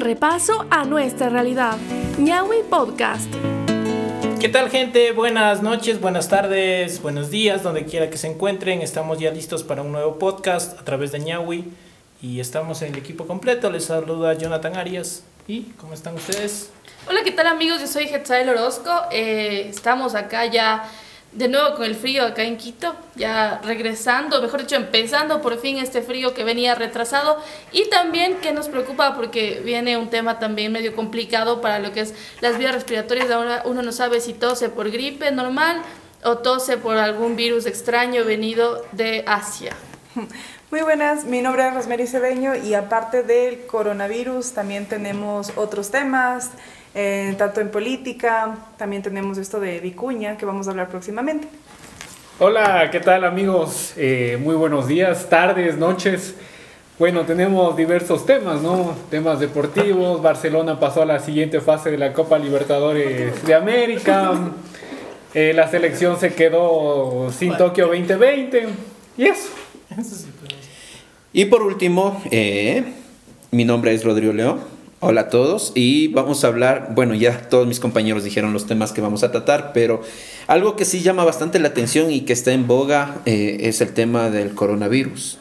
Un repaso a nuestra realidad. Ñawi Podcast. ¿Qué tal gente? Buenas noches, buenas tardes, buenos días, donde quiera que se encuentren. Estamos ya listos para un nuevo podcast a través de Ñawi y estamos en el equipo completo. Les saluda Jonathan Arias. ¿Y cómo están ustedes? Hola, ¿qué tal amigos? Yo soy Hetzael Orozco. Eh, estamos acá ya de nuevo con el frío acá en Quito, ya regresando, mejor dicho, empezando por fin este frío que venía retrasado y también que nos preocupa porque viene un tema también medio complicado para lo que es las vías respiratorias. Ahora uno no sabe si tose por gripe normal o tose por algún virus extraño venido de Asia. Muy buenas, mi nombre es Rosemary Cedeño y aparte del coronavirus también tenemos otros temas eh, tanto en política, también tenemos esto de Vicuña, que vamos a hablar próximamente. Hola, ¿qué tal amigos? Eh, muy buenos días, tardes, noches. Bueno, tenemos diversos temas, ¿no? Temas deportivos, Barcelona pasó a la siguiente fase de la Copa Libertadores de América, eh, la selección se quedó sin Tokio 2020 y eso. Y por último, mi nombre es Rodrigo León. Hola a todos y vamos a hablar, bueno ya todos mis compañeros dijeron los temas que vamos a tratar, pero algo que sí llama bastante la atención y que está en boga eh, es el tema del coronavirus.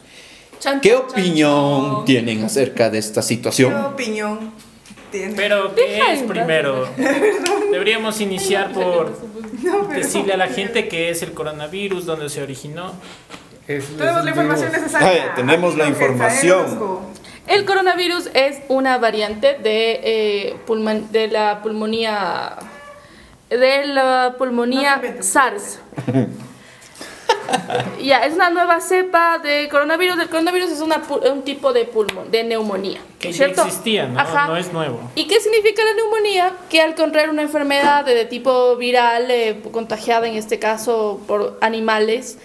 ¿Qué opinión tienen acerca de esta situación? ¿Qué opinión tienen? Pero ¿qué es primero? Deberíamos iniciar por decirle a la gente qué es el coronavirus, dónde se originó. tenemos la información necesaria. tenemos la información. El coronavirus es una variante de, eh, de la pulmonía de la pulmonía SARS. ya, es una nueva cepa de coronavirus. El coronavirus es una, un tipo de pulmón, de neumonía. Que ya existía, ¿no? no es nuevo. ¿Y qué significa la neumonía? Que al contraer una enfermedad de, tipo viral, eh, contagiada en este caso por animales,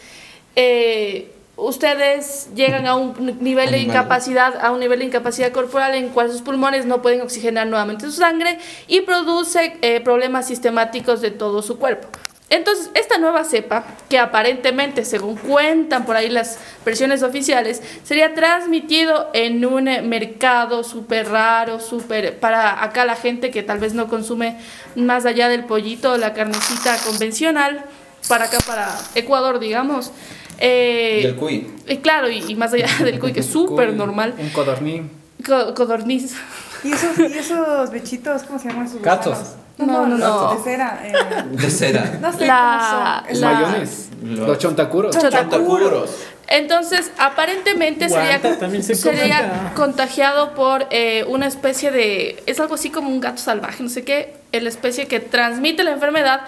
eh, ustedes llegan a un nivel de incapacidad, a un nivel de incapacidad corporal en cual sus pulmones no pueden oxigenar nuevamente su sangre y produce eh, problemas sistemáticos de todo su cuerpo. Entonces, esta nueva cepa, que aparentemente, según cuentan por ahí las versiones oficiales, sería transmitido en un mercado súper raro, súper para acá la gente que tal vez no consume más allá del pollito, la carnecita convencional, para acá, para Ecuador, digamos. Eh, del cuy. Eh, claro, y, más allá del cuy, que es súper normal. Un codorní. codorniz. ¿Y esos, ¿Y esos bichitos, cómo se llaman esos Gatos. No, no, no. De cera. Eh. De cera. No sé la, cómo son. Mayones. Los, chontacuros. Chontacuros. Entonces, aparentemente sería, se sería contagiado por eh, una especie de. Es algo así como un gato salvaje, no sé qué. La especie que transmite la enfermedad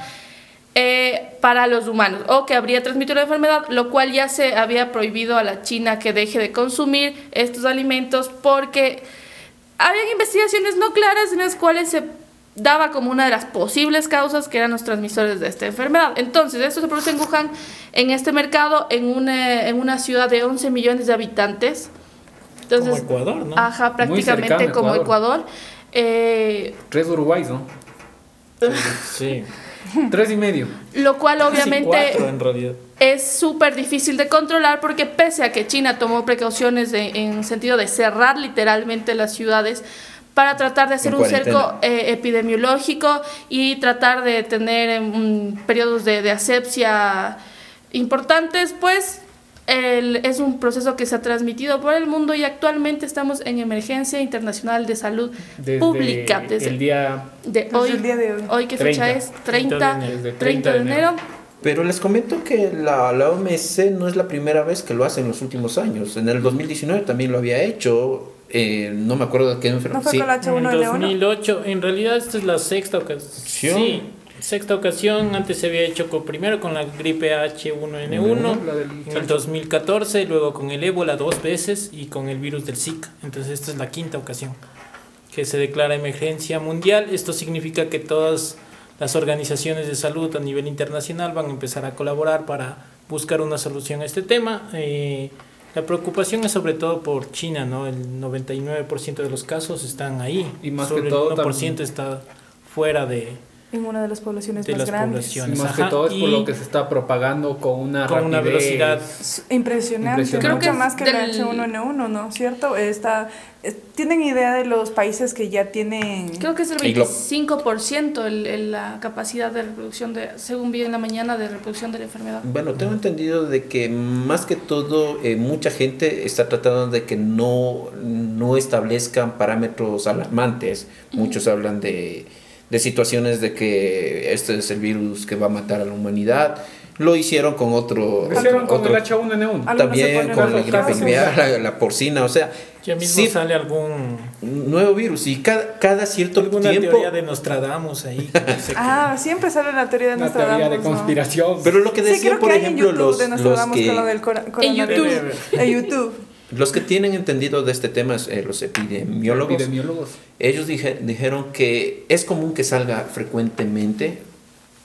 eh, para los humanos o que habría transmitido la enfermedad, lo cual ya se había prohibido a la China que deje de consumir estos alimentos porque había investigaciones no claras en las cuales se daba como una de las posibles causas que eran los transmisores de esta enfermedad. Entonces, esto se produce en Wuhan, en este mercado, en una, en una ciudad de 11 millones de habitantes. Entonces, como Ecuador, ¿no? Ajá, prácticamente como Ecuador. Eh, Tres Uruguay, ¿no? sí. Tres y medio. Lo cual obviamente en realidad. es súper difícil de controlar porque pese a que China tomó precauciones en sentido de cerrar literalmente las ciudades para tratar de hacer un cerco eh, epidemiológico y tratar de tener um, periodos de, de asepsia importantes, pues el, es un proceso que se ha transmitido por el mundo y actualmente estamos en emergencia internacional de salud pública. Desde el día de hoy. El día de hoy. hoy ¿qué fecha es? 30, 30 de enero. Pero les comento que la, la OMS no es la primera vez que lo hace en los últimos años. En el 2019 también lo había hecho. Eh, no me acuerdo de qué enfermedad. ¿No fue con la H1N1? En 2008, en realidad esta es la sexta ocasión. Sí, sexta ocasión, antes se había hecho con, primero con la gripe H1N1 en el 2014, luego con el ébola dos veces y con el virus del Zika. Entonces esta es la quinta ocasión que se declara emergencia mundial. Esto significa que todas las organizaciones de salud a nivel internacional van a empezar a colaborar para buscar una solución a este tema. Eh, la preocupación es sobre todo por China, ¿no? El 99% de los casos están ahí. Y más Sobre que todo el 1% está fuera de, en una de las poblaciones más grandes. Poblaciones. más que todo es por lo que se está propagando con una, con una velocidad impresionante. impresionante. Creo que más que el H1N1, ¿no? ¿Cierto? Está, ¿Tienen idea de los países que ya tienen...? Creo que es el 25% el, la capacidad de reproducción, de, según vi en la mañana, de reproducción de la enfermedad. Bueno, tengo entendido de que más que todo eh, mucha gente está tratando de que no, no establezcan parámetros alarmantes. Muchos hablan de de situaciones de que este es el virus que va a matar a la humanidad. Lo hicieron con otro. Lo hicieron con el H1N1. También con la gripe la, porcina, o sea. Ya mismo sale algún. Nuevo virus y cada, cada cierto alguna tiempo. teoría de Nostradamus ahí. ah, siempre sale la teoría de Nostradamus. La teoría de conspiración. Pero lo que decía, por ejemplo, los. De Nostradamus los que, del en YouTube. en YouTube. Los que tienen entendido de este tema, eh, los epidemiólogos, ellos dijeron que es común que salga frecuentemente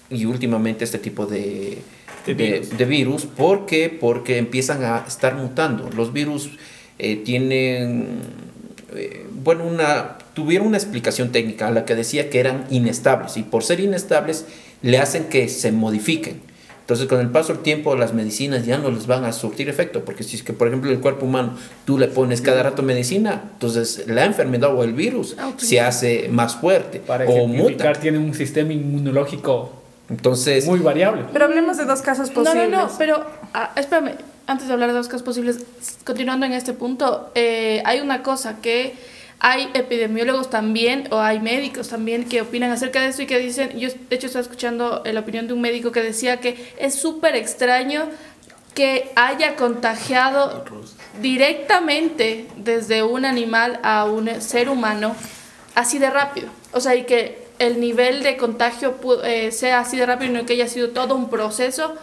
y últimamente este tipo de, de, virus. ¿Por qué? Porque empiezan a estar mutando. Los virus eh, tienen, eh, bueno, una, tuvieron una explicación técnica a la que decía que eran inestables y por ser inestables le hacen que se modifiquen. Entonces, con el paso del tiempo, las medicinas ya no les van a surtir efecto, porque si es que, por ejemplo, el cuerpo humano tú le pones cada rato medicina, entonces la enfermedad o el virus ah, se hace más fuerte Para o muta. tiene un sistema inmunológico entonces, muy variable. Pero hablemos de dos casos posibles. No, no, no, pero ah, espérame, antes de hablar de dos casos posibles, continuando en este punto, eh, hay una cosa que hay epidemiólogos también o hay médicos también que opinan acerca de esto y que dicen, yo de hecho estaba escuchando la opinión de un médico que decía que es súper extraño que haya contagiado directamente desde un animal a un ser humano así de rápido. O sea, y que el nivel de contagio eh, sea así de rápido y no que haya sido todo un proceso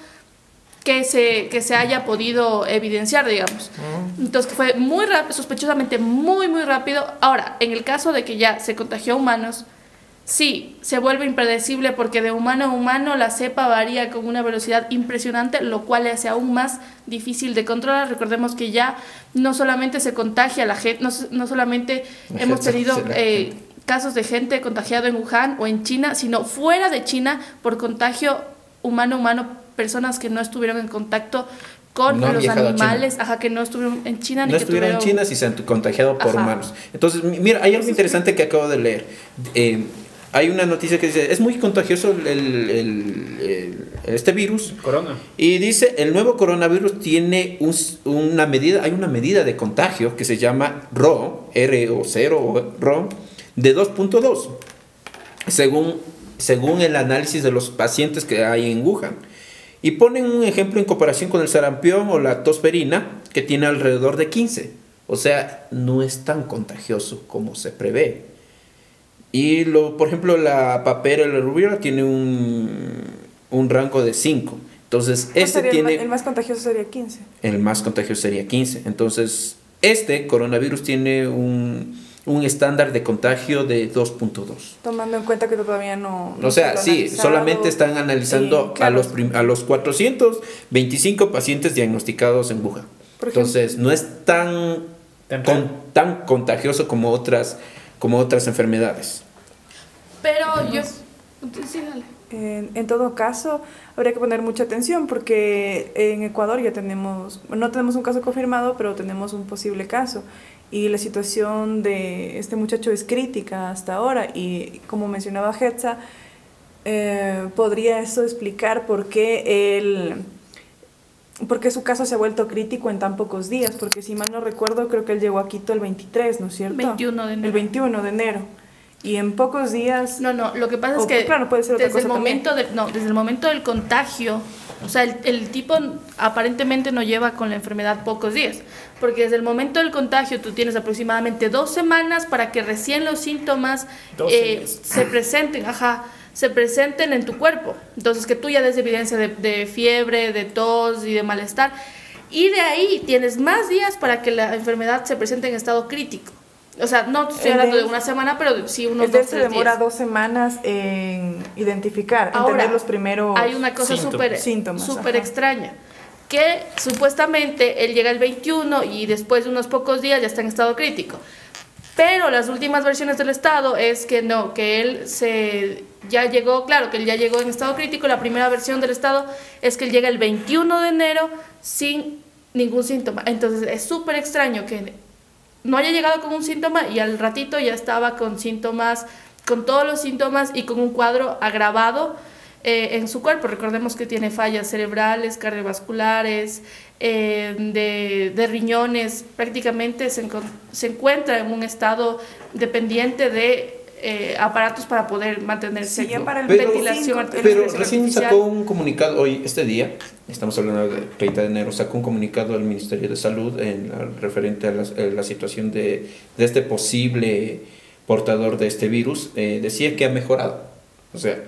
que se, que se haya podido evidenciar, digamos. Entonces fue muy rápido, sospechosamente muy, muy rápido. Ahora, en el caso de que ya se contagió a humanos, sí, se vuelve impredecible porque de humano a humano la cepa varía con una velocidad impresionante, lo cual le hace aún más difícil de controlar. Recordemos que ya no solamente se contagia la gente, no, no solamente hemos tenido... Eh, casos de gente contagiada en Wuhan o en China, sino fuera de China por contagio humano-humano personas que no estuvieron en contacto con los animales, ajá, que no estuvieron en China. No estuvieron en China si se han contagiado por humanos. Entonces, mira, hay algo interesante que acabo de leer. Eh, hay una noticia que dice, es muy contagioso el, este virus. Corona. Y dice, el nuevo coronavirus tiene un, una medida, hay una medida de contagio que se llama RO, R o 0 RO, de 2.2, según, según el análisis de los pacientes que hay en Wuhan. Y ponen un ejemplo en comparación con el sarampión o la tosferina, que tiene alrededor de 15. O sea, no es tan contagioso como se prevé. Y lo, por ejemplo, la papera la rubiola tiene un, un rango de 5. Entonces, este tiene... El más, contagioso sería 15. El más contagioso sería 15. Entonces, este coronavirus tiene un un estándar de contagio de 2.2. Tomando en cuenta que todavía no... o sea, sí, solamente están analizando a, los a los 425 pacientes diagnosticados en Wuhan. Entonces, no es tan, tan contagioso como otras, como otras enfermedades. Pero yo... En, en, todo caso, habría que poner mucha atención porque en Ecuador ya tenemos, no tenemos un caso confirmado, pero tenemos un posible caso y la situación de este muchacho es crítica hasta ahora y como mencionaba Hetza, eh, podría eso explicar por qué él porque su caso se ha vuelto crítico en tan pocos días, porque si mal no recuerdo, creo que él llegó a Quito el 23, ¿no es cierto? 21 de enero. El 21 de enero. Y en pocos días... No, no, lo que pasa es que claro, puede ser otra desde, el momento de, no, desde el momento del contagio, o sea, el, el, tipo aparentemente no lleva con la enfermedad pocos días, porque desde el momento del contagio tú tienes aproximadamente dos semanas para que recién los síntomas eh, se presenten, ajá, se presenten en tu cuerpo. Entonces, que tú ya des evidencia de, de fiebre, de tos y de malestar. Y de ahí tienes más días para que la enfermedad se presente en estado crítico. O sea, no estoy hablando de, una semana, pero sí unos dos, se demora dos semanas en identificar, Ahora, entender los primeros Hay una cosa súper extraña, que supuestamente él llega el 21 y después de unos pocos días ya está en estado crítico. Pero las últimas versiones del Estado es que no, que él se ya llegó, claro, que él ya llegó en estado crítico. La primera versión del Estado es que él llega el 21 de enero sin ningún síntoma. Entonces es súper extraño que no haya llegado con un síntoma y al ratito ya estaba con síntomas, con todos los síntomas y con un cuadro agravado eh, en su cuerpo. Recordemos que tiene fallas cerebrales, cardiovasculares, eh, de, de, riñones, prácticamente se, se, encuentra en un estado dependiente de eh, aparatos para poder mantenerse sí, para el pero, ventilación Pero recién sacó un comunicado, hoy, este día, estamos hablando del 30 de enero, sacó un comunicado al Ministerio de Salud en, referente a la, a la situación de, de, este posible portador de este virus. Eh, decía que ha mejorado. O sea,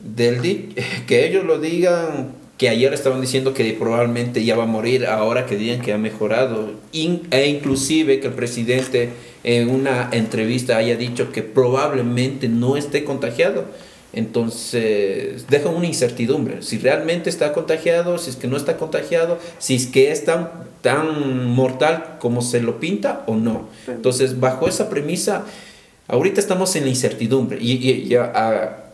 del que ellos lo digan que ayer estaban diciendo que probablemente ya va a morir, ahora que digan que ha mejorado, e inclusive que el presidente en una entrevista haya dicho que probablemente no esté contagiado. Entonces, deja una incertidumbre. Si realmente está contagiado, si es que no está contagiado, si es que es tan, tan mortal como se lo pinta o no. Entonces, bajo esa premisa, Ahorita estamos en la incertidumbre y,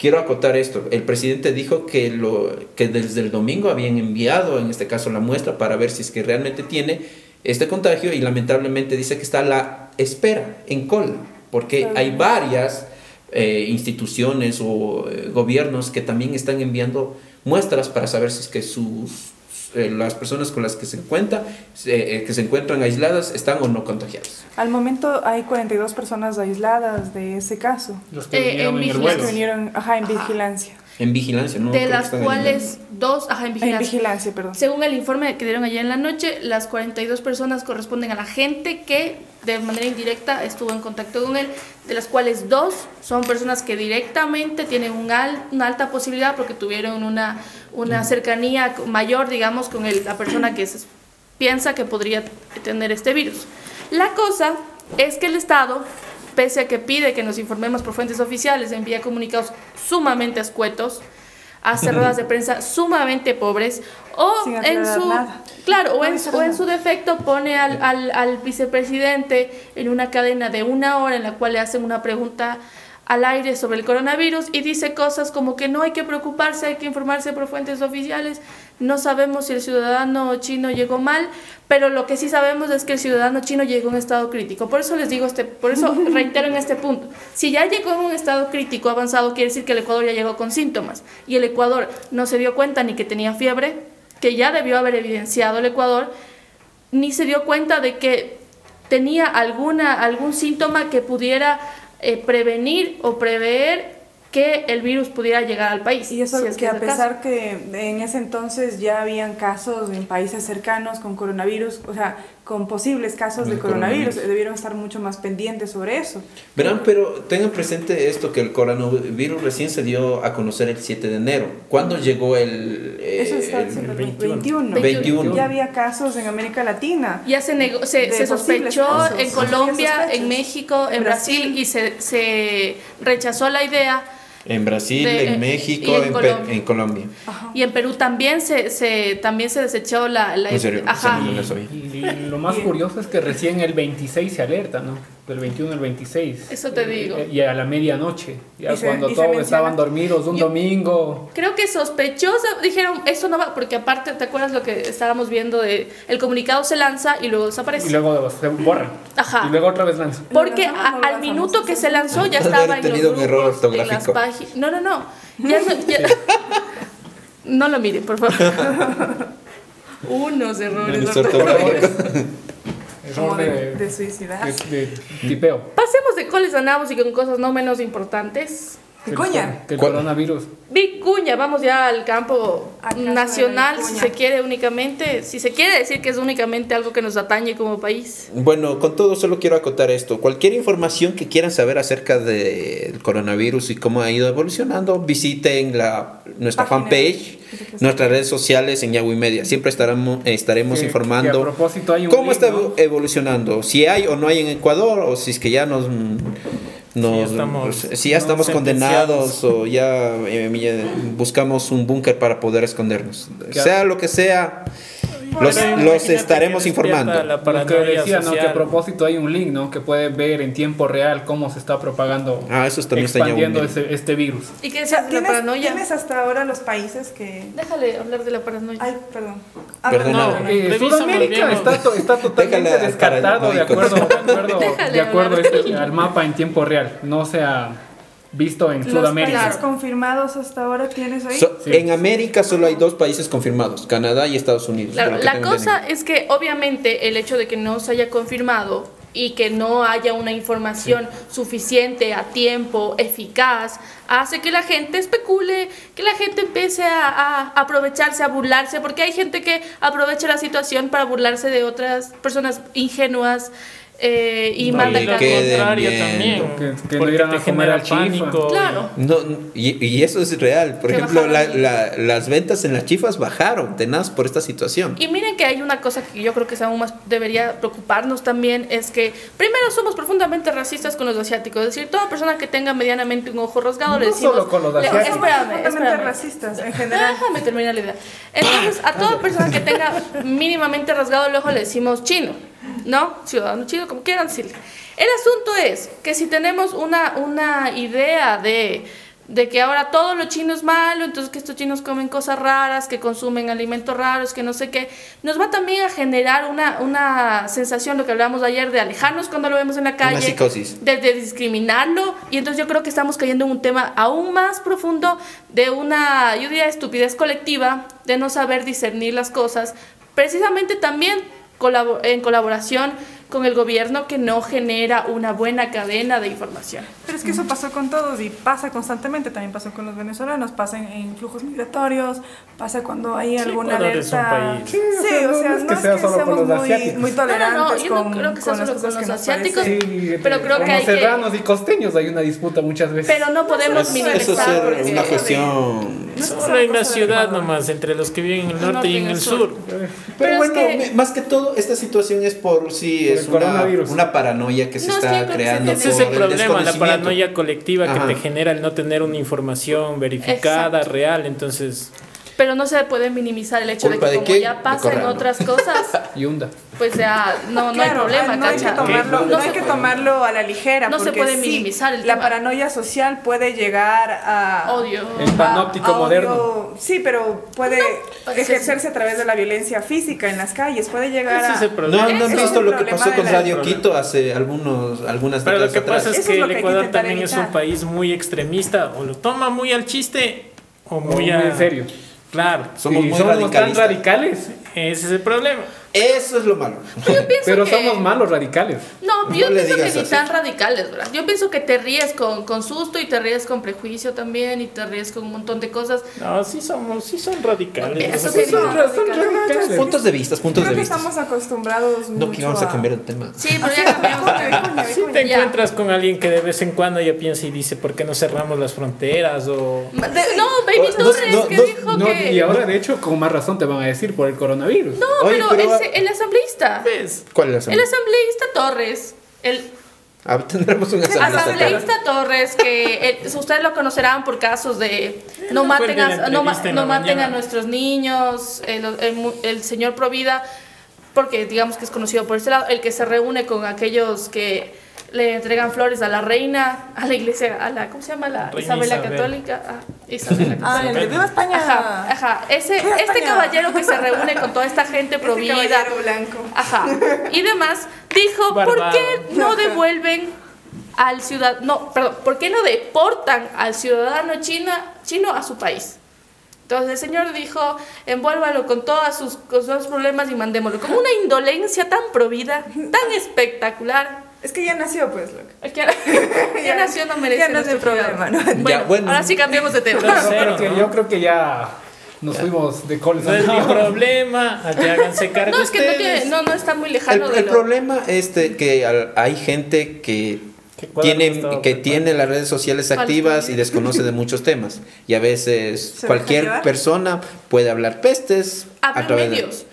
quiero acotar esto. El presidente dijo que, lo, que desde el domingo habían enviado, en este caso, la muestra para ver si es que realmente tiene este contagio y lamentablemente dice que está a la espera, en cola, porque hay varias eh, instituciones o eh, gobiernos que también están enviando muestras para saber si es que sus eh, las personas con las que se encuentran, eh, que se encuentran aisladas están o no contagiadas. Al momento hay 42 personas aisladas de ese caso. Los que eh, vinieron en, Los que vinieron, ajá, en vigilancia. En vigilancia, ¿no? De las cuales dos, ajá, en vigilancia. En vigilancia, perdón. Según el informe que dieron ayer en la noche, las 42 personas corresponden a la gente que de manera indirecta estuvo en contacto con él, de las cuales dos son personas que directamente tienen un una alta posibilidad porque tuvieron una, una cercanía mayor, digamos, con el, la persona que se piensa que podría tener este virus. La cosa es que el Estado pese a que pide que nos informemos por fuentes oficiales, envía comunicados sumamente escuetos, hace ruedas de prensa sumamente pobres, o en su claro, o en, en, su defecto pone al, al, al vicepresidente en una cadena de una hora en la cual le hacen una pregunta al aire sobre el coronavirus y dice cosas como que no hay que preocuparse, hay que informarse por fuentes oficiales. No sabemos si el ciudadano chino llegó mal, pero lo que sí sabemos es que el ciudadano chino llegó en estado crítico. Por eso les digo este, por eso reitero en este punto. Si ya llegó en un estado crítico avanzado, quiere decir que el Ecuador ya llegó con síntomas y el Ecuador no se dio cuenta ni que tenía fiebre, que ya debió haber evidenciado el Ecuador, ni se dio cuenta de que tenía alguna algún síntoma que pudiera eh, prevenir o prever que el virus pudiera llegar al país. Y eso es que, a pesar que en ese entonces ya habían casos en países cercanos con coronavirus, o sea, con posibles casos de coronavirus, debieron estar mucho más pendientes sobre eso. Verán, pero tengan presente esto, que el coronavirus recién se dio a conocer el 7 de enero. ¿Cuándo llegó el... Eh, eso está el 21. 21. Ya había casos en América Latina. Ya se, se, se sospechó en Colombia, en México, en Brasil, y se, se rechazó la idea en Brasil, en México, en, en, Colombia. Y en Perú también se, se, también se desechó la... la Ajá. Y lo más curioso es que recién el 26 se alerta, ¿no? Del 21 al 26. Eso te digo. Y a la medianoche, ya cuando todos estaban dormidos un domingo. Creo que sospechosa, dijeron, eso no va, porque aparte, ¿te acuerdas lo que estábamos viendo de el comunicado se lanza y luego desaparece? Y luego se borra. Ajá. Y luego otra vez lanza. Porque al minuto que se lanzó ya estaba en los grupos, un error ortográfico. No, no, no. Ya no, no lo miren, por favor. Unos errores ortográficos. Error de, de, suicidar. De, tipeo. Pasemos de coles a y con cosas no menos importantes. Vicuña. Que el coronavirus. Vicuña, vamos ya al campo nacional, si se quiere únicamente, si se quiere decir que es únicamente algo que nos atañe como país. Bueno, con todo solo quiero acotar esto. Cualquier información que quieran saber acerca del coronavirus y cómo ha ido evolucionando, visiten la, nuestra fanpage, nuestras redes sociales en Yahoo Media. Siempre estaremos, estaremos informando cómo está evolucionando, si hay o no hay en Ecuador, o si es que ya nos si ya estamos, condenados o ya eh, buscamos un búnker para poder escondernos. Sea lo que sea, Los, los estaremos informando. La Lo que decía, ¿no? Que a propósito hay un link, ¿no? Que puede ver en tiempo real cómo se está propagando, ah, eso también expandiendo este, este, virus. ¿Y qué es la paranoia? ¿Tienes hasta ahora los países que...? Déjale hablar de la paranoia. Ay, perdón. Ah, no, eh, Sudamérica está, está totalmente descartado de acuerdo, de acuerdo, de acuerdo este, al mapa en tiempo real. No se ha visto en Sudamérica. ¿Los países confirmados hasta ahora tienes ahí? En América solo hay dos países confirmados, Canadá y Estados Unidos. la cosa es que obviamente el hecho de que no se haya confirmado y que no haya una información suficiente a tiempo, eficaz, hace que la gente especule, que la gente empiece a, a, aprovecharse, a burlarse, porque hay gente que aprovecha la situación para burlarse de otras personas ingenuas eh, y no, manda y lo contrario también. Que, no irán a comer al pánico claro. No, y, y, eso es real. Por ejemplo la, la, las ventas en las chifas bajaron tenaz por esta situación. Y miren que hay una cosa que yo creo que aún más debería preocuparnos también es que primero somos profundamente racistas con los asiáticos. Es decir toda persona que tenga medianamente un ojo rasgado no le decimos solo con los asiáticos. Espérame, espérame. racistas en general. Déjame terminar la idea. Entonces a toda persona que tenga mínimamente rasgado el ojo le decimos chino ¿no? Ciudadano chino, como quieran decirle. El asunto es que si tenemos una, una idea de, de que ahora todo lo chino es malo, entonces que estos chinos comen cosas raras, que consumen alimentos raros, que no sé qué, nos va también a generar una, una sensación, lo que hablábamos ayer, de alejarnos cuando lo vemos en la calle, de, de, discriminarlo, y entonces yo creo que estamos cayendo en un tema aún más profundo de una, yo diría, estupidez colectiva, de no saber discernir las cosas, precisamente también en colaboración con el gobierno que no genera una buena cadena de información. Pero es que eso pasó con todos y pasa constantemente, también pasó con los venezolanos, pasa en, flujos migratorios, pasa cuando hay alguna alerta. Sí, o sea, no, es que, sea solo con los asiáticos. Muy tolerantes no, no, yo no creo que sea solo con los asiáticos, pero creo que hay serranos y costeños hay una disputa muchas veces. Pero no podemos minimizar. Eso es una cuestión... Solo en la ciudad nomás, entre los que viven en el norte y en el sur. Pero, bueno, más que todo, esta situación es por si es una, una, paranoia que se está creando. Ese es el problema, la paranoia colectiva que te genera el no tener una información verificada, real. Entonces. Pero no se puede minimizar el hecho de que como ya pasa en otras cosas, Yunda. pues ya no, no hay problema, no Hay que tomarlo, no, hay que tomarlo a la ligera. No se puede minimizar el La paranoia social puede llegar a... Odio. El panóptico moderno. Sí, pero puede ejercerse a través de la violencia física en las calles, puede llegar a... No, no han visto lo que pasó con Radio Quito hace algunos, algunas Pero lo que pasa es que el Ecuador también es un país muy extremista, o lo toma muy al chiste o muy, a... en serio. Claro. Somos muy somos tan radicales. Ese es el problema. Eso es lo malo. Pero somos malos radicales. No, yo pienso que ni tan radicales, ¿verdad? Yo pienso que te ríes con, con susto y te ríes con prejuicio también y te ríes con un montón de cosas. No, sí somos, sí son radicales. Eso sí son, radicales. Puntos de vista, puntos Creo de vista. estamos acostumbrados No, que vamos a cambiar el tema. Sí, pero ya cambiamos. Si te encuentras con alguien que de vez en cuando ya piensa y dice, ¿por qué no cerramos las fronteras? O... no, Baby Torres, que dijo que... Y ahora, de hecho, con más razón te van a decir por el coronavirus. No, pero, pero el asambleísta. ¿Cuál es el asambleísta? El asambleísta Torres. El Ah, tendremos un asambleísta, asambleísta Torres, que ustedes lo conocerán por casos de no maten, a, no, no maten a nuestros niños, el, el, el, señor Provida, porque digamos que es conocido por ese lado, el que se reúne con aquellos que le entregan flores a la reina, a la iglesia, a la, ¿cómo se llama? La Isabela Católica. Ah, Isabela Ah, el Viva España. Ajá, ajá. Ese, este caballero que se reúne con toda esta gente este provida. blanco. Ajá. Y demás, dijo, ¿por qué no devuelven al ciudadano, no, perdón, ¿por qué no deportan al ciudadano china, chino a su país? Entonces el Señor dijo, envuélvalo con, todas sus, con todos sus problemas y mandémoslo. Como una indolencia tan provida, tan espectacular, es que ya nació, pues, loco. Ya, ya, nació, no merece ya no es problema. ¿no? Bueno, ya, bueno, ahora sí cambiamos de tema. No, pero que yo creo que ya nos fuimos de coles. No es mi problema, háganse cargo No, es que no, tiene, no, no, está muy lejano el, de El lo... problema es que hay gente que tiene, que tiene las redes sociales activas y desconoce de muchos temas. Y a veces cualquier persona puede hablar pestes a través medios. de...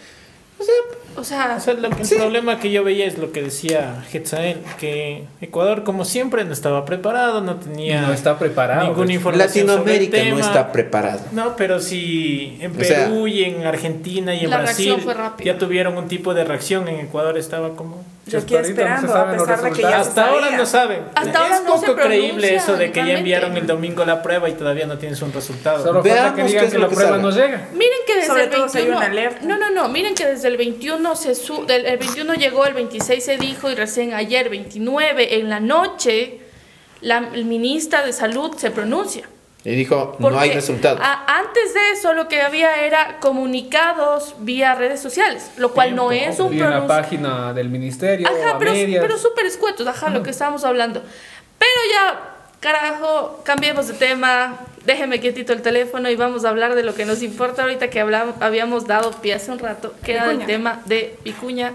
O sea, O sea, O sea, lo que- el problema que yo veía es lo que decía Hetzael, que Ecuador, como siempre, no estaba preparado, no tenía No está preparado. ninguna información. Latinoamérica sobre el no está preparado. No, pero si en O Perú sea, y en Argentina y en la Brasil ya tuvieron un tipo de reacción, en Ecuador estaba como... Yo aquí no se esperando, a pesar de que ya se Hasta ahora sabía. no saben. Hasta ahora es no se poco creíble pronuncian, eso de que ya enviaron el domingo la prueba y todavía no tienes un resultado. Solo falta Veamos que digan es que lo la que prueba no llega. Miren que desde Sobre el todo si hay 21 una alerta. No, no, no, miren que desde el 21 se su, del, el 21 llegó, el 26 se dijo y recién ayer 29 en la noche la ministra de Salud se pronuncia. Y dijo, no hay resultado. a- antes de eso lo que había era comunicados vía redes sociales, lo cual no es un Y pronunci- página del ministerio, Ajá, a pero, pero súper escuetos, ajá, lo que estábamos hablando. Pero ya, carajo, cambiemos de tema, déjeme quietito el teléfono y vamos a hablar de lo que nos importa ahorita que hablamos, habíamos dado pie hace un rato, que era el tema de Vicuña,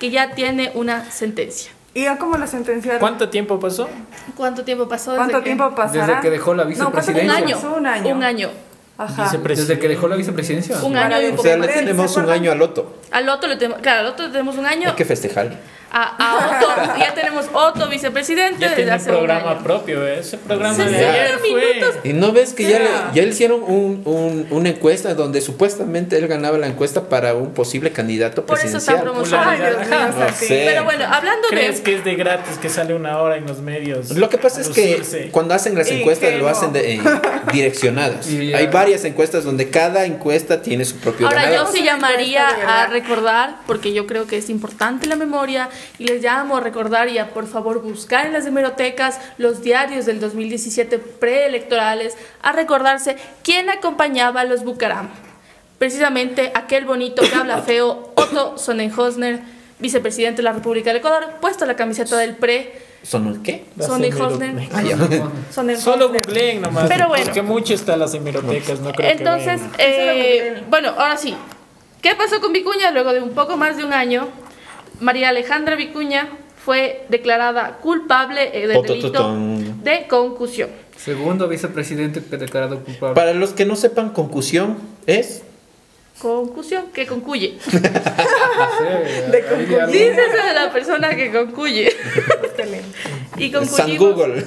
que ya tiene una sentencia. ¿Y ya cómo la sentenciaron? ¿Cuánto tiempo pasó? ¿Cuánto tiempo pasó? desde ¿Cuánto que- tiempo pasará? Desde que dejó la No, ¿cuánto vicepresidencia. Año. pasó? Un año. Un año. Ajá. Desde que dejó la vicepresidencia. Un año y un o sea, le tenemos un año al Otto. Al otro le tenemos, claro, al otro le tenemos un año. Hay que festejar. A, a Otto, ya tenemos Otto vicepresidente Ya tiene un programa año. propio, ¿eh? ese programa de 60 ayer fue... Y no ves que ya le, Ya. le hicieron un- un- una encuesta donde supuestamente él ganaba la encuesta para un posible candidato Por eso presidencial. Santi. No sé. Pero bueno, hablando ¿Crees de... que es de gratis que sale una hora en los medios? Lo que pasa es que cuando hacen las encuestas lo hacen de- eh, direccionadas. Hay varias encuestas donde cada encuesta tiene su propio Ahora yo sí llamaría a recordar, porque yo creo que es importante la memoria, y les llamo a recordar y a por favor buscar en las hemerotecas los diarios del 2017 preelectorales, a recordarse quién acompañaba a los Bucaram. Precisamente aquel bonito que habla feo, Otto Sonnenhosner, vicepresidente de la República del Ecuador, puesto la camiseta del PRE, ¿Son el qué? Sonnenhosner. hemerotecas. Ah. Solo googleen nomás. Pero bueno. Porque mucho está las hemerotecas, no creo Entonces, que eh, bueno, ahora sí. ¿Qué pasó con Vicuña? Luego de un poco más de un año, María Alejandra Vicuña fue declarada culpable eh, del delito de concusión. Segundo vicepresidente declarado culpable. Para los que no sepan, concusión es Concusión, que concuye. Sí, De Dícese de la persona que concuye. y San concuyimos, Google.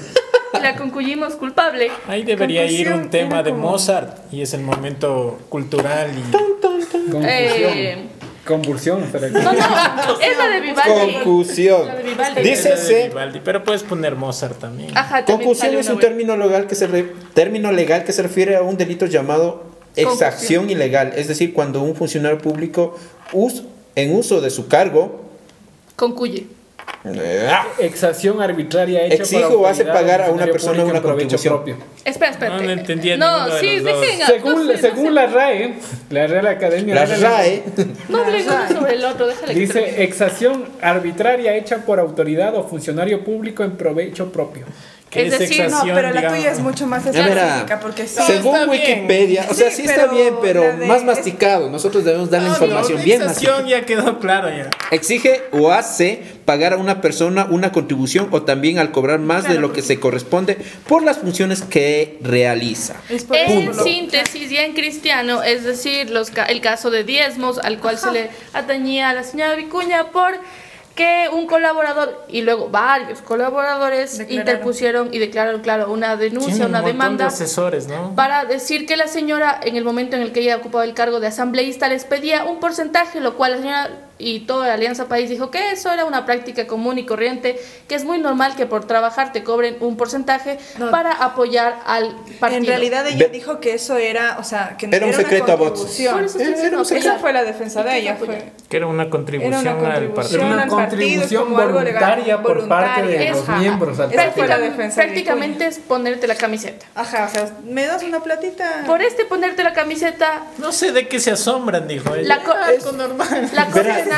la concuyimos culpable. Ahí debería ir Conclusión un tema de como- Mozart y es el momento cultural y. Eh, Convulsión. será que- no, no, es la de Vivaldi. Concusión. La de Vivaldi. Dícese, Vivaldi, pero puedes poner Mozart también. Ajá, también concusión es un buena. término legal que se re- término legal que se refiere a un delito llamado exacción ilegal, es decir, cuando un funcionario público us- en uso de su cargo Concuye. Eh, Exacción arbitraria hecha Exige por o hace autoridad pagar a o una funcionario persona público una en provecho contribución. propio. Espera, espera. No, no entendía No, ninguno de sí, dos. a- Según, no sé, según no sé. la RAE, la Real Academia la de la RAE No sobre el otro, déjale. Dice exacción arbitraria hecha por autoridad o funcionario público en provecho propio. ¿Qué Es es, decir, No, pero la tuya es mucho más específica porque sí. según está bien. Wikipedia, o sea, Sí, sí, está bien, pero de- más masticado. Nosotros debemos dar la No, información no, bien masticada. ya quedó claro ya. Exige o hace pagar a una persona una contribución o también al cobrar más de lo que se corresponde por las funciones que realiza. En síntesis y en cristiano, es decir, los ca- el caso de diezmos al cual se le atañía a la señora Vicuña por que un colaborador y luego varios colaboradores Declararon. interpusieron y declararon, claro, una denuncia, Tiene un una montón demanda de asesores, ¿no? para decir que la señora, en el momento en el que ella ocupaba el cargo de asambleísta, les pedía un porcentaje, lo cual la señora y toda la Alianza País dijo que eso era una práctica común y corriente, que es muy normal que por trabajar te cobren un porcentaje No. para apoyar al partido. En realidad ella dijo que eso era, o sea, que no Era un una secreto a votos. contribución. Esa ella- fue la defensa de ¿Y ella. qué Fue, Que era una era contribución, una al contribución partido. Una al partido, es contribución como algo legal, voluntaria por parte de los Ajá. miembros al Esa fue partido. la Prácticamente, defensa de prácticamente es ponerte la camiseta. Ajá, o sea, me das una platita. Por este ponerte la camiseta, No sé de qué se asombran, dijo ella. la, co- Algo normal. la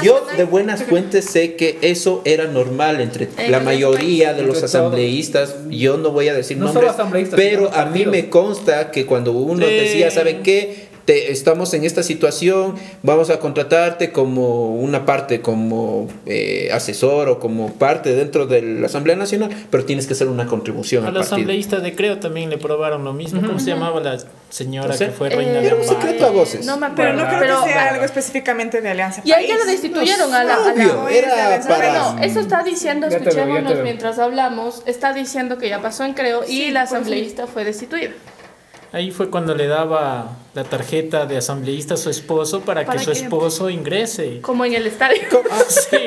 Yo de buenas fuentes sé que eso era normal entre En la mayoría de los asambleístas. Yo no voy a decir No nombres, pero a mí me consta que cuando uno decía, ¿saben qué? Te, estamos en esta situación, vamos a contratarte como una parte, como eh, asesor o como parte dentro de la Asamblea Nacional, pero tienes que hacer una contribución. Al asambleísta de Creo también le probaron lo mismo. ¿Cómo se llamaba la señora que fue reina de Era un secreto a voces. No me acuerdo, pero no creo que sea algo específicamente de Alianza Y ahí ya lo destituyeron a la... era para... No, eso está diciendo, escuchémonos mientras hablamos, está diciendo que ya pasó en Creo y la asambleísta fue destituida. Ahí fue cuando le daba la tarjeta de asambleísta a su esposo para, que su esposo ingrese. Como en el estadio. sí,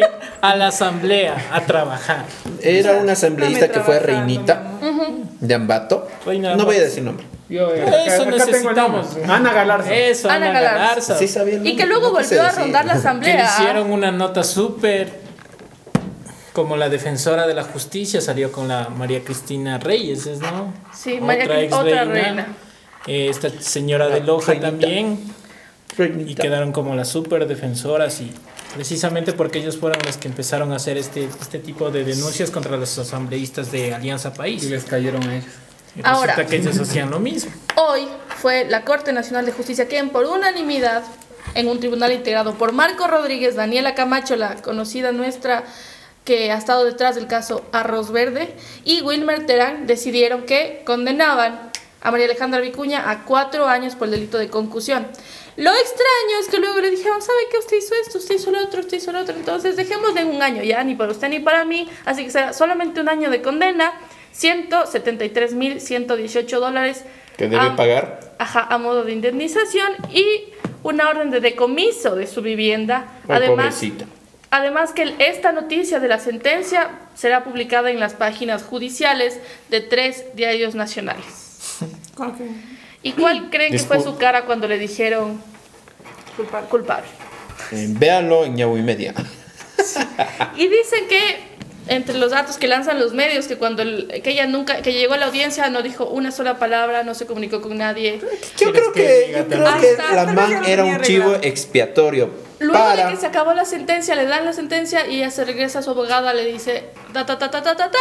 a la asamblea, a trabajar. Era una asambleísta que fue reinita de Ambato. no voy a decir nombre. Yo, eh, Eso necesitamos. Ana Galarza. Eso, Ana, Galarza. Sí, y que luego volvió a rondar la asamblea. Que hicieron una nota súper como la defensora de la justicia salió con la María Cristina Reyes, ¿no? Sí, María otra, otra reina. Eh, esta señora de Loja también. Y quedaron como las super defensoras y precisamente porque ellos fueron los que empezaron a hacer este, este tipo de denuncias contra los asambleístas de Alianza País. Y les cayeron a ellos. Y Ahora, que ellos hacían lo mismo. Hoy fue la Corte Nacional de Justicia quien por unanimidad en un tribunal integrado por Marco Rodríguez, Daniela Camacho, la conocida nuestra que ha estado detrás del caso Arroz Verde, y Wilmer Terán decidieron que condenaban a María Alejandra Vicuña a cuatro años por el delito de concusión. Lo extraño es que luego le dijeron, ¿sabe qué? Usted hizo esto, usted hizo lo otro, usted hizo lo otro. Entonces dejémosle un año ya, ni para usted ni para mí. Así que será solamente un año de condena, 173.118 dólares. ¿Que debe pagar? Ajá, a modo de indemnización y una orden de decomiso de su vivienda. además, además que esta noticia de la sentencia será publicada en las páginas judiciales de tres diarios nacionales. ¿Y cuál creen que fue su cara cuando le dijeron culpable? culpable? Eh, véanlo en Yahoo Media. Y dicen que entre los datos que lanzan los medios que cuando que ella nunca que llegó a la audiencia no dijo una sola palabra no se comunicó con nadie yo creo que, yo creo que la man era un chivo expiatorio luego de que se acabó la sentencia le dan la sentencia y ella se regresa a su abogada le dice ta ta ta ta ta ta, ta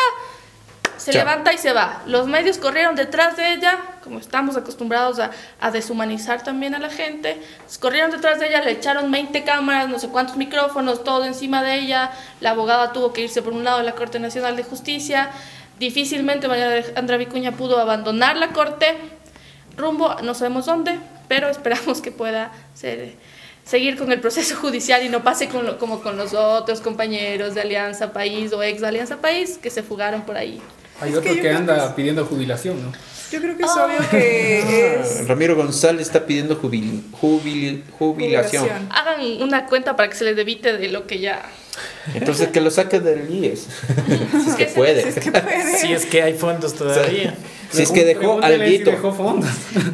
se levanta y se va. Los medios corrieron detrás de ella, como estamos acostumbrados a, a, deshumanizar también a la gente. Corrieron detrás de ella, le echaron 20 cámaras, no sé cuántos micrófonos, todo encima de ella. La abogada tuvo que irse por un lado de la Corte Nacional de Justicia. Difícilmente María Alejandra Vicuña pudo abandonar la Corte, rumbo no sabemos dónde, pero esperamos que pueda ser, seguir con el proceso judicial y no pase con como con los otros compañeros de Alianza País o ex Alianza País que se fugaron por ahí. Hay otro que, anda pidiendo jubilación, ¿no? Yo creo que es obvio que ah, es... Ramiro González está pidiendo jubil, jubilación. Hagan una cuenta para que se les debite de lo que ya... Entonces que lo saque del IES. si es que puede. Si es que, puede. si es que hay fondos todavía. si es que dejó alguito. dejó fondos.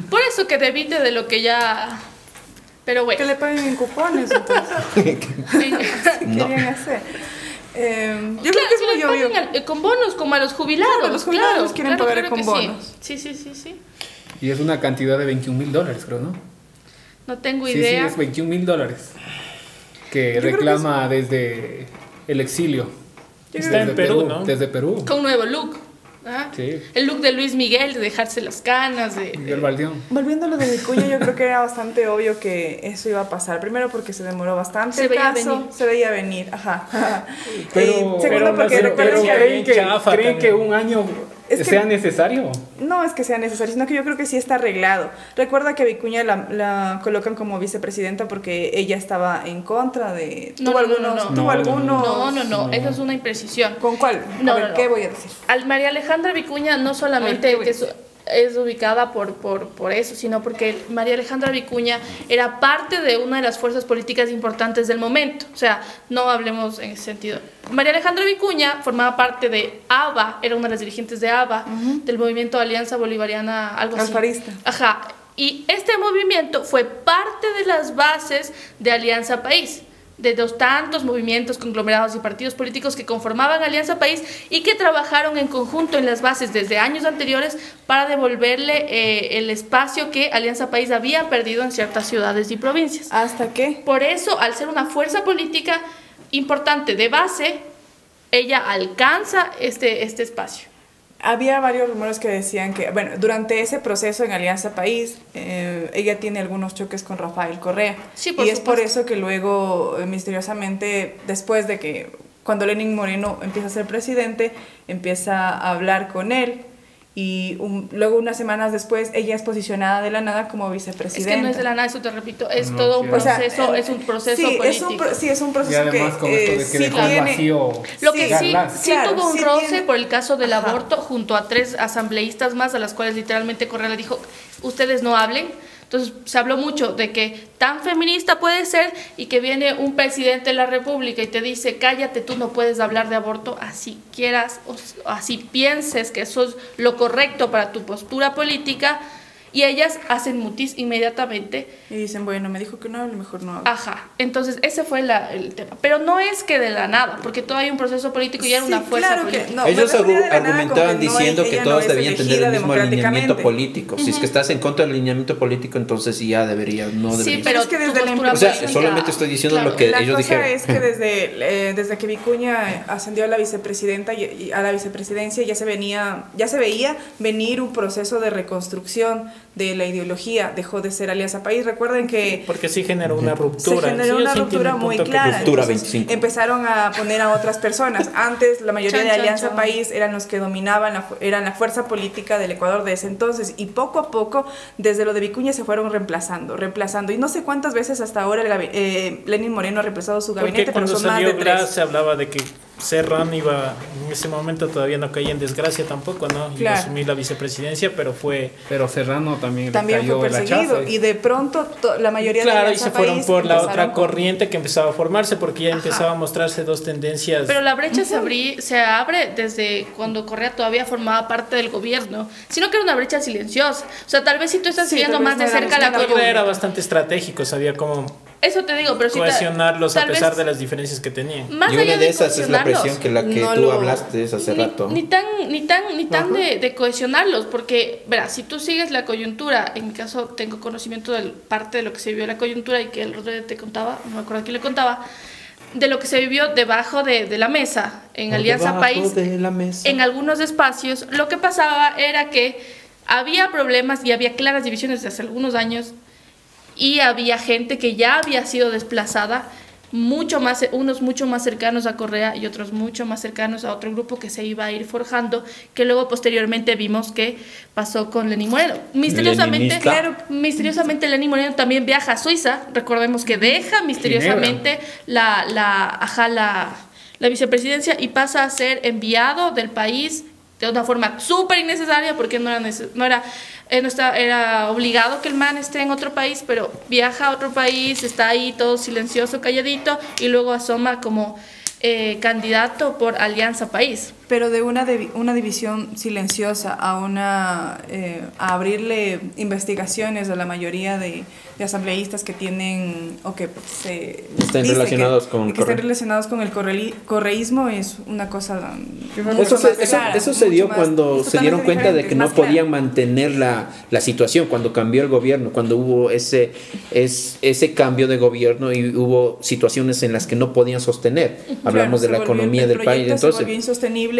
Por eso que debite de lo que ya... Pero bueno. Que le paguen en cupones entonces. ¿Qué querían hacer? Eh, yo creo que es muy obvio. Eh, con bonos, como a los jubilados. los jubilados quieren pagar con bonos. Sí. sí, sí, sí, Y es una cantidad de 21 mil dólares, creo, ¿no? No tengo idea. Sí, es 21 mil dólares. Que reclama desde el exilio. Está en Perú, ¿no? Desde Perú. Con un nuevo look. El look de Luis Miguel, de dejarse las canas. De, Miguel. Volviendo a lo de Vicuña, yo creo que era bastante obvio que eso iba a pasar. Primero porque se demoró bastante. Se veía venir. Se veía venir, ajá. Pero, segundo porque creen que, creen que un año ¿Sea necesario? No es que sea necesario, sino que yo creo que sí está arreglado. Recuerda que Vicuña la, la colocan como vicepresidenta porque ella estaba en contra de... No, no, no, no, ¿tuvo algunos? No, no, no, eso es una imprecisión. ¿Con cuál? No, ¿qué voy a decir? Al María Alejandra Vicuña no solamente que es ubicada por, por, por, eso, sino porque María Alejandra Vicuña era parte de una de las fuerzas políticas importantes del momento. O sea, no hablemos en ese sentido. María Alejandra Vicuña formaba parte de ABA, era una de las dirigentes de ABA, del movimiento Alianza Bolivariana, algo Alfarista. Ajá. Y este movimiento fue parte de las bases de Alianza País de dos tantos movimientos, conglomerados y partidos políticos que conformaban Alianza País y que trabajaron en conjunto en las bases desde años anteriores para devolverle eh, el espacio que Alianza País había perdido en ciertas ciudades y provincias. ¿Hasta qué? Por eso, al ser una fuerza política importante de base, ella alcanza este, este espacio. Había varios rumores que decían que, bueno, durante ese proceso en Alianza País, eh, ella tiene algunos choques con Rafael Correa. Sí, por y es por eso que luego, eh, misteriosamente, después de que, cuando Lenin Moreno empieza a ser presidente, empieza a hablar con él y luego unas semanas después ella es posicionada de la nada como vicepresidenta. Es que no es de la nada, eso te repito, es todo un proceso, es un proceso sí, político. Es un, sí, es un proceso y además que, con esto de que sí dejó tiene, vacío Lo que sí, sí tuvo un roce tiene, por el caso del ajá. aborto junto a tres asambleístas más a las cuales literalmente Correa le dijo, ustedes no hablen. Entonces se habló mucho de que tan feminista puede ser y que viene un presidente de la República y te dice, cállate, tú no puedes hablar de aborto así quieras o así pienses que eso es lo correcto para tu postura política. Y ellas hacen mutis inmediatamente. Y dicen, bueno, me dijo que no hable, mejor no hable. Ajá, entonces ese fue la, el tema. Pero no es que de la nada, porque todavía hay un proceso político y era Sí, una fuerza claro que no, Ellos la argumentaban no, diciendo que no todos es debían tener el mismo alineamiento político. Si es que estás en contra del alineamiento político, entonces ya debería, no Sí, debería. pero Es que desde la O sea, solamente estoy diciendo lo que la ellos cosa dijeron. es que desde, eh, desde que Vicuña ascendió a la vicepresidenta y, y a la vicepresidencia ya se venía ya se veía venir un proceso de reconstrucción de la ideología dejó de ser Alianza País recuerden que Porque sí generó una ruptura. se generó Sí, una sí ruptura muy clara. Ruptura Entonces, 25. Empezaron a poner a otras personas. Antes la mayoría de Alianza. País eran los que dominaban, la, eran la fuerza política del Ecuador de ese entonces. Y poco a poco, desde lo de Vicuña se fueron reemplazando, reemplazando. Y no sé cuántas veces hasta ahora el eh, Lenin Moreno ha reemplazado su Porque gabinete, pero cuando son más de tres. Se hablaba de que Serrano iba, en ese momento todavía no caía en desgracia tampoco, ¿no? Iba Claro. a asumir la vicepresidencia, pero fue... Pero Serrano también, También le cayó fue el perseguido. Y de pronto to- la mayoría de Claro, y se fueron por la otra con- corriente que empezaba a formarse, porque ya empezaba a mostrarse dos tendencias. Pero la brecha se, abrí, se abre desde cuando Correa todavía formaba parte del gobierno, sino que era una brecha silenciosa. O sea, tal vez si tú estás Sí, siguiendo más de cerca la nada Correa era bastante estratégico, sabía cómo Eso te digo, pero si cohesionarlos a pesar vez de las diferencias que tenían. Más Y allá una de esas es la presión que la que no tú lo- hablaste hace ni, rato. ni tan ni tan ni tan de, de cohesionarlos porque verás si tú sigues la coyuntura en mi caso tengo conocimiento de parte de lo que se vivió la coyuntura y que el otro día te contaba no me acuerdo quién le contaba de lo que se vivió debajo de, de la mesa en Alianza debajo País de la mesa. en algunos espacios lo que pasaba era que había problemas y había claras divisiones desde hace algunos años y había gente que ya había sido desplazada, mucho más, unos mucho más cercanos a Correa y otros mucho más cercanos a otro grupo que se iba a ir forjando, que luego posteriormente vimos que pasó con Lenín Moreno. Misteriosamente, claro, misteriosamente Lenín Moreno también viaja a Suiza, recordemos que deja misteriosamente la, la, ajá, la, la vicepresidencia y pasa a ser enviado del país de una forma súper innecesaria porque no era, no era, eh, no está- era obligado que el man esté en otro país, pero viaja a otro país, está ahí todo silencioso, calladito y luego asoma como eh, candidato por Alianza País. Pero de una, divi- una división silenciosa a una eh, a abrirle investigaciones a la mayoría de, de asambleístas que tienen o que se Estén relacionados que, con que estén corre- relacionados con el correí- correísmo es una cosa Eso se, más eso, clara, eso se mucho dio más- cuando se dieron cuenta de que no clara. podían mantener la, la situación, cuando cambió el gobierno, cuando hubo ese, es, ese cambio de gobierno y hubo situaciones en las que no podían sostener. Hablamos Claro, de la economía el del país. proyecto Se Entonces,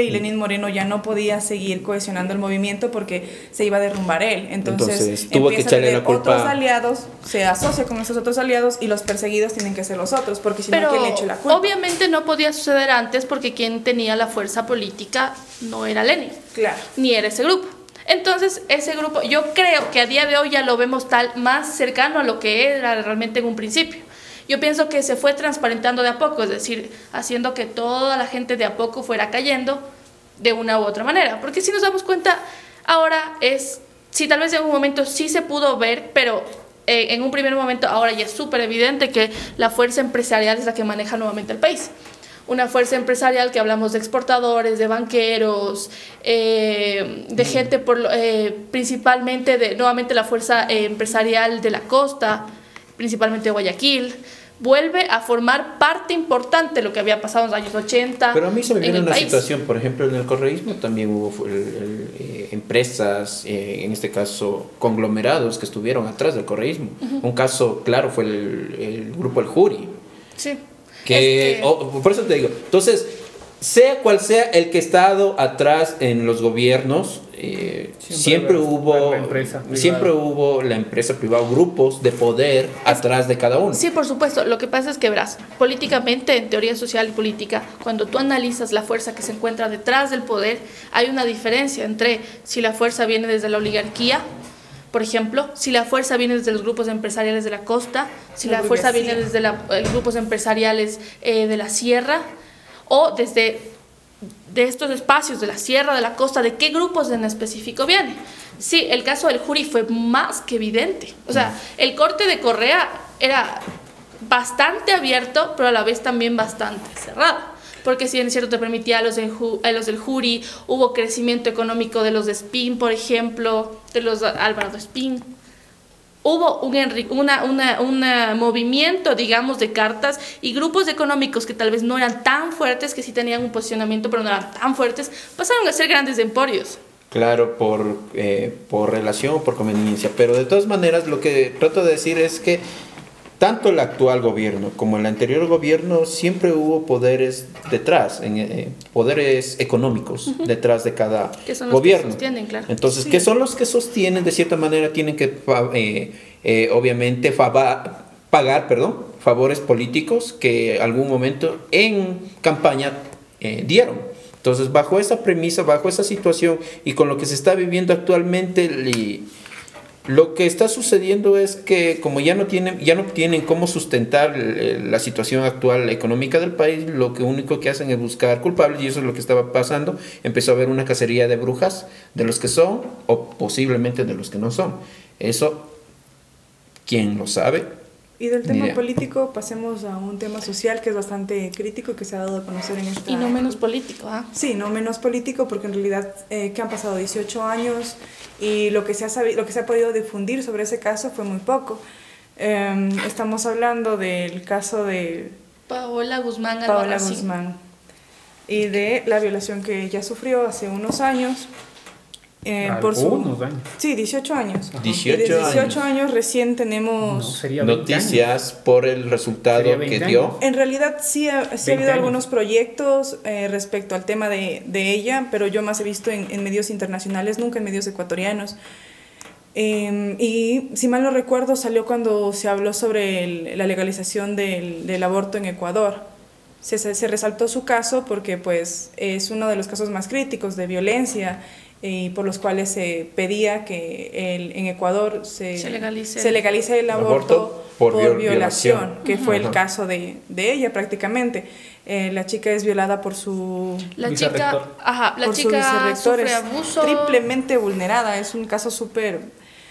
y Lenín Moreno ya no podía seguir cohesionando el movimiento porque se iba a derrumbar él. Entonces, Entonces, tuvo que empieza a echarle tener la culpa- otros aliados, se asocia con esos otros aliados y los perseguidos tienen que ser los otros, porque si no, ¿quién le echa la culpa? obviamente no podía suceder antes porque quien tenía la fuerza política no era Lenin. Claro. ni era ese grupo. Entonces, ese grupo, yo creo que a día de hoy ya lo vemos tal más cercano a lo que era realmente en un principio. Yo pienso que se fue transparentando de a poco, es decir, haciendo que toda la gente de a poco fuera cayendo de una u otra manera. Porque si nos damos cuenta, ahora es, si tal vez en un momento sí se pudo ver, pero eh, en un primer momento ahora ya es súper evidente que la fuerza empresarial es la que maneja nuevamente el país una fuerza empresarial que hablamos de exportadores, de banqueros, eh, de gente por, lo- eh, principalmente de nuevamente la fuerza eh, empresarial de la costa, principalmente Guayaquil, vuelve a formar parte importante de lo que había pasado en los años 80. pero a mí se me en viene una país. situación, por ejemplo, en el correísmo también hubo fu- el- el, eh, empresas, eh, en este caso conglomerados que estuvieron atrás del correísmo. Un caso claro fue el, el grupo El Juri. Sí. Que, Este- por eso te digo, entonces, sea cual sea el que ha estado atrás en los gobiernos, eh, siempre, hubo siempre hubo la empresa privada, grupos de poder atrás de cada uno. Sí, por supuesto. Lo que pasa es que verás, políticamente, en teoría social y política, cuando tú analizas la fuerza que se encuentra detrás del poder, hay una diferencia entre si la fuerza viene desde la oligarquía, por ejemplo, si la fuerza viene desde los grupos empresariales de la costa, si la, fuerza viene desde los eh, grupos empresariales eh, de la sierra, o desde de estos espacios de la sierra, de la costa, de qué grupos en específico viene. Sí, el caso del jury fue más que evidente. O sea, el corte de Correa era bastante abierto, pero a la vez también bastante cerrado. Porque si bien es cierto te permitía a los, del, a los del jury, hubo crecimiento económico de los de Spin, por ejemplo, de los de Álvaro de Spin, hubo un una, una, movimiento, digamos, de cartas y grupos económicos que tal vez no eran tan fuertes, que sí tenían un posicionamiento, pero no eran tan fuertes, pasaron a ser grandes emporios. Claro, por, eh, por relación, por conveniencia. Pero de todas maneras, lo que trato de decir es que tanto el actual gobierno como el anterior gobierno siempre hubo poderes detrás, eh, poderes económicos detrás de cada que son los gobierno. Que sostienen, claro. Entonces, ¿qué son los que sostienen? De cierta manera tienen que, eh, eh, obviamente, pagar perdón, favores políticos que algún momento en campaña dieron. Entonces, bajo esa premisa, bajo esa situación y con lo que se está viviendo actualmente, lo que está sucediendo es que como ya no tienen, ya no tienen cómo sustentar la situación actual económica del país, lo que único que hacen es buscar culpables y eso es lo que estaba pasando. Empezó a haber una cacería de brujas de los que son o posiblemente de los que no son. Eso, ¿quién lo sabe? Y del tema político pasemos a un tema social que es bastante crítico que se ha dado a conocer en esta... Y no menos político, ¿ah? Sí, no menos político porque en realidad eh, que han pasado 18 años y lo que, se ha sabido, lo que se ha podido difundir sobre ese caso fue muy poco. Em, estamos hablando del caso de... Paola Guzmán Paola Guzmán. Y de la violación que ella sufrió hace unos años eh, por su, años. Sí, 18 años. 18, 18 años. recién tenemos noticias por el resultado que dio. En realidad sí ha, habido algunos proyectos eh, respecto al tema de, de, ella, pero yo más he visto en, en medios internacionales, nunca en medios ecuatorianos. Em, y si mal no recuerdo, salió cuando se habló sobre la legalización del, del, aborto en Ecuador. Se, se, resaltó su caso porque pues, es uno de los casos más críticos de violencia y por los cuales se pedía que el, en Ecuador se, se, legalice, se legalice el aborto, por, violación, que fue el caso de, de, ella prácticamente. Eh, la chica es violada por su la chica, ajá, la chica sufre abuso triplemente vulnerada, es un caso súper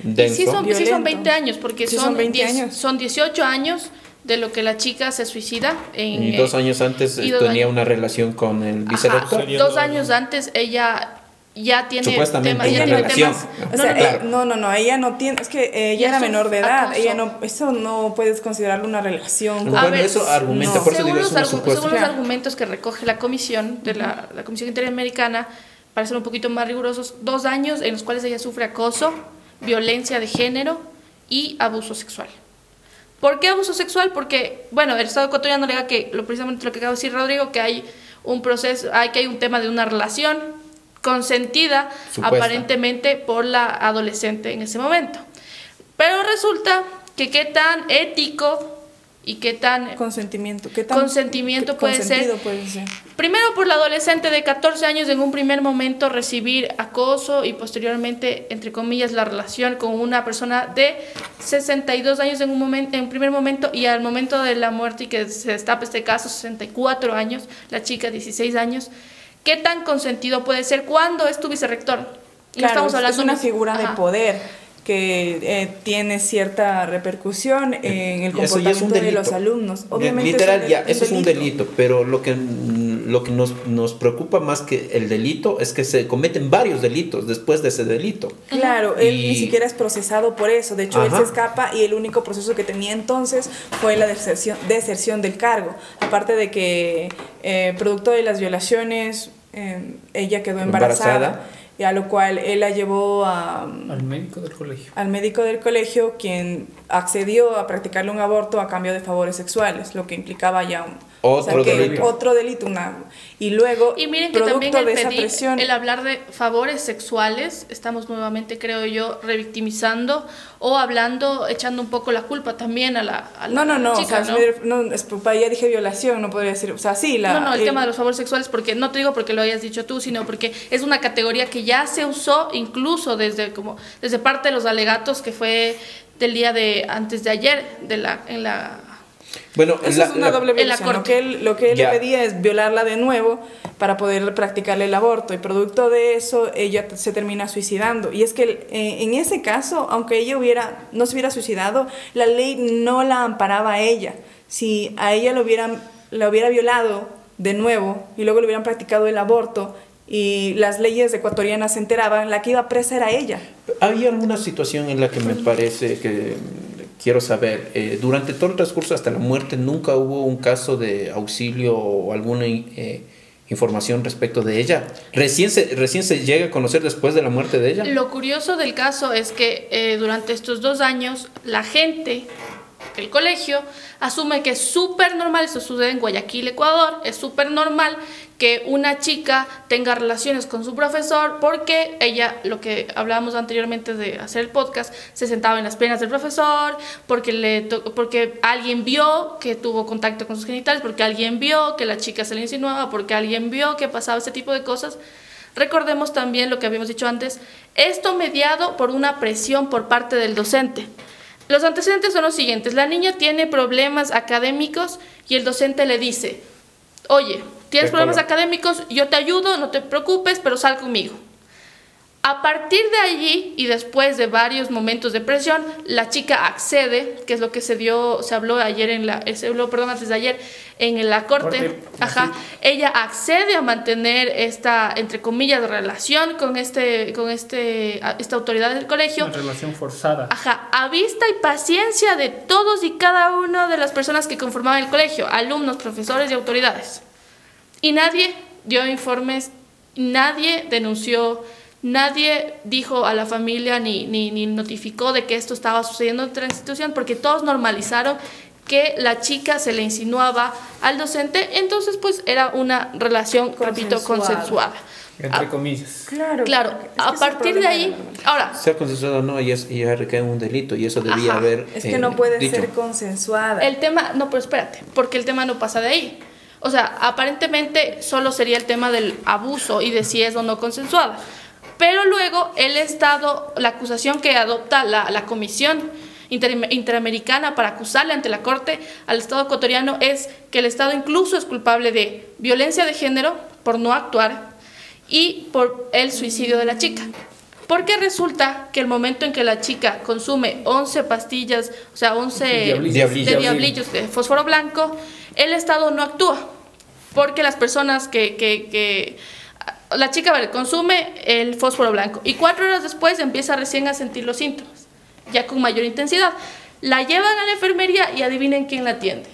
Sí son, sí son 20 años, porque son, 20 años. son 18 años de lo que la chica se suicida. En, y dos años antes tenía una relación con el vicerrector. Dos años antes ella ya tiene Supuestamente ella no temas, o sea, eh, no, no, no, ella no tiene, es que ella era menor de edad, ella no, eso no puedes considerarlo una relación. Bueno, eso argumenta, por según, los, según los argumentos que recoge la comisión de la, la Comisión Interamericana, para ser un poquito más rigurosos, dos años en los cuales ella sufre acoso, violencia de género y abuso sexual. ¿Por qué abuso sexual? Porque, bueno, el Estado ecuatoriano diga que, lo, precisamente lo que acaba de decir Rodrigo, que hay un proceso, hay que hay un tema de una relación consentida aparentemente por la adolescente en ese momento. Pero resulta que qué tan ético y qué tan consentimiento, qué tan consentimiento puede, ser? Primero por la adolescente de 14 años en un primer momento recibir acoso y posteriormente entre comillas la relación con una persona de 62 años en un momento en un primer momento y al momento de la muerte y que se destape este caso 64 años, la chica 16 años ¿Qué tan consentido puede ser cuando es tu vicerrector? Claro, estamos hablando es una figura de poder que eh, tiene cierta repercusión en el comportamiento de los alumnos. Obviamente Literal, ya, eso es un delito, pero lo que, lo que nos, nos, preocupa más que el delito es que se cometen varios delitos después de ese delito. Claro, él ni siquiera es procesado por eso, de hecho él se escapa y el único proceso que tenía entonces fue la deserción, deserción del cargo, aparte de que eh, producto de las violaciones eh, ella quedó embarazada y a lo cual él la llevó a, al médico del colegio. Al médico del colegio, quien accedió a practicarle un aborto a cambio de favores sexuales, lo que implicaba ya Otro delito. Otro delito, una, y luego, y miren que también el, pedir, el hablar de favores sexuales, estamos nuevamente, creo yo, revictimizando o hablando, echando un poco la culpa también a la, a no, no, no, chica, o sea, ¿no? no es, ya dije violación, no podría decir, o sea, sí, la... No, no, el, tema de los favores sexuales, porque no te digo porque lo hayas dicho tú, sino porque es una categoría que ya se usó incluso desde, como, desde parte de los alegatos que fue del día de antes de ayer, de la, en la bueno, Eso es una doble violación. Lo que él, lo que él le pedía es violarla de nuevo para poder practicarle el aborto. Y producto de eso, ella se termina suicidando. Y es que eh, en ese caso, aunque ella hubiera, no se hubiera suicidado, la ley no la amparaba a ella. Si a ella lo hubieran, la hubiera violado de nuevo y luego le hubieran practicado el aborto, y las leyes ecuatorianas se enteraban, la que iba presa era ella. ¿Había alguna situación en la que me parece que quiero saber, eh, durante todo el transcurso hasta la muerte, ¿nunca hubo un caso de auxilio o alguna eh, información respecto de ella? ¿Recién se, ¿Recién se llega a conocer después de la muerte de ella? Lo curioso del caso es que eh, durante estos dos años la gente el colegio asume que es súper normal, eso sucede en Guayaquil, Ecuador, es súper normal que una chica tenga relaciones con su profesor porque ella, lo que hablábamos anteriormente de hacer el podcast, se sentaba en las piernas del profesor, porque, le porque alguien vio que tuvo contacto con sus genitales, porque alguien vio que la chica se le insinuaba, porque alguien vio que pasaba ese tipo de cosas. Recordemos también lo que habíamos dicho antes, esto mediado por una presión por parte del docente. Los antecedentes son los siguientes. La niña tiene problemas académicos y el docente le dice, oye, tienes problemas académicos, yo te ayudo, no te preocupes, pero sal conmigo. A partir de allí y después de varios momentos de presión, la chica accede, que es lo que se dio, se habló ayer en la, se habló, perdón, antes de ayer en la corte, ajá, ella accede a mantener esta, entre comillas, relación con este, con este, esta autoridad del colegio. Una relación forzada. Ajá, a vista y paciencia de todos y cada una de las personas que conformaban el colegio, alumnos, profesores y autoridades. Y nadie dio informes, nadie denunció Nadie dijo a la familia ni, ni, ni notificó de que esto estaba sucediendo en la institución porque todos normalizaron que la chica se le insinuaba al docente, entonces pues era una relación, repito, consensuada. Entre comillas. Claro. Claro, a partir de ahí, ahora... Sea consensuada o no, ya, ya recae un delito y eso debía haber... Es que no eh, puede ser consensuada. El tema, no, pero espérate, porque el tema no pasa de ahí. O sea, aparentemente solo sería el tema del abuso y de si es o no consensuada. Pero luego el Estado, la acusación que adopta la, la Comisión Interamericana para acusarle ante la Corte al Estado ecuatoriano es que el Estado incluso es culpable de violencia de género por no actuar y por el suicidio de la chica. Porque resulta que el momento en que la chica consume 11 pastillas, o sea, 11 diablillos. de diablillos de fósforo blanco, el Estado no actúa. Porque las personas que, que, que la chica consume el fósforo blanco y cuatro horas después empieza recién a sentir los síntomas, ya con mayor intensidad. La llevan a la enfermería y adivinen quién la atiende.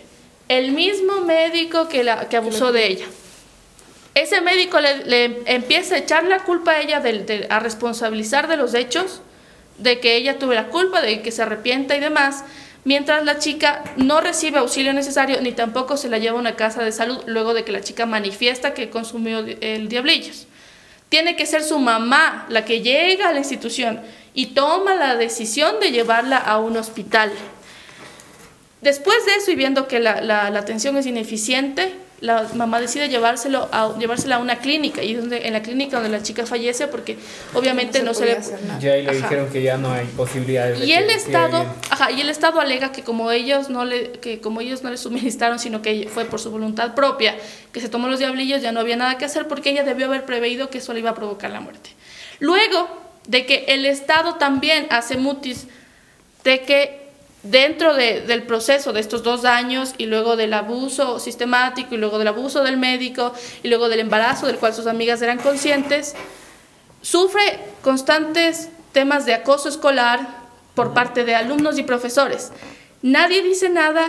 El mismo médico que, la, que abusó de ella. Ese médico le, empieza a echar la culpa a ella, a responsabilizar de los hechos, de que ella tuvo la culpa, de que se arrepienta y demás mientras la chica no recibe auxilio necesario ni tampoco se la lleva a una casa de salud luego de que la chica manifiesta que consumió el diablillos. Tiene que ser su mamá la que llega a la institución y toma la decisión de llevarla a un hospital. Después de eso y viendo que la, la atención es ineficiente, la mamá decide llevárselo a, llevársela a una clínica y es donde, en la clínica donde la chica fallece porque obviamente no se, le ya le dijeron que ya no hay posibilidades y el estado ajá, y el estado alega que como ellos no le que como ellos no le suministraron sino que fue por su voluntad propia que se tomó los diablillos ya no había nada que hacer porque ella debió haber preveído que eso le iba a provocar la muerte. Luego de que el estado también hace mutis de que dentro del proceso de estos dos años y luego del abuso sistemático y luego del abuso del médico y luego del embarazo del cual sus amigas eran conscientes, sufre constantes temas de acoso escolar por parte de alumnos y profesores. Nadie dice nada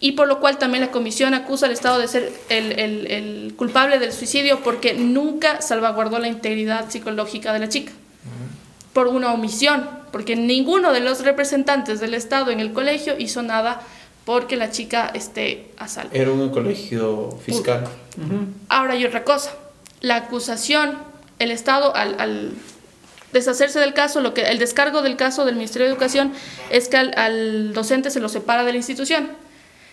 y por lo cual también la comisión acusa al Estado de ser el, el culpable del suicidio porque nunca salvaguardó la integridad psicológica de la chica por una omisión, porque ninguno de los representantes del Estado en el colegio hizo nada porque la chica esté a salvo. Era un colegio fiscal. Ahora hay otra cosa. La acusación, el Estado al, deshacerse del caso, lo que el descargo del caso del Ministerio de Educación es que al, docente se lo separa de la institución.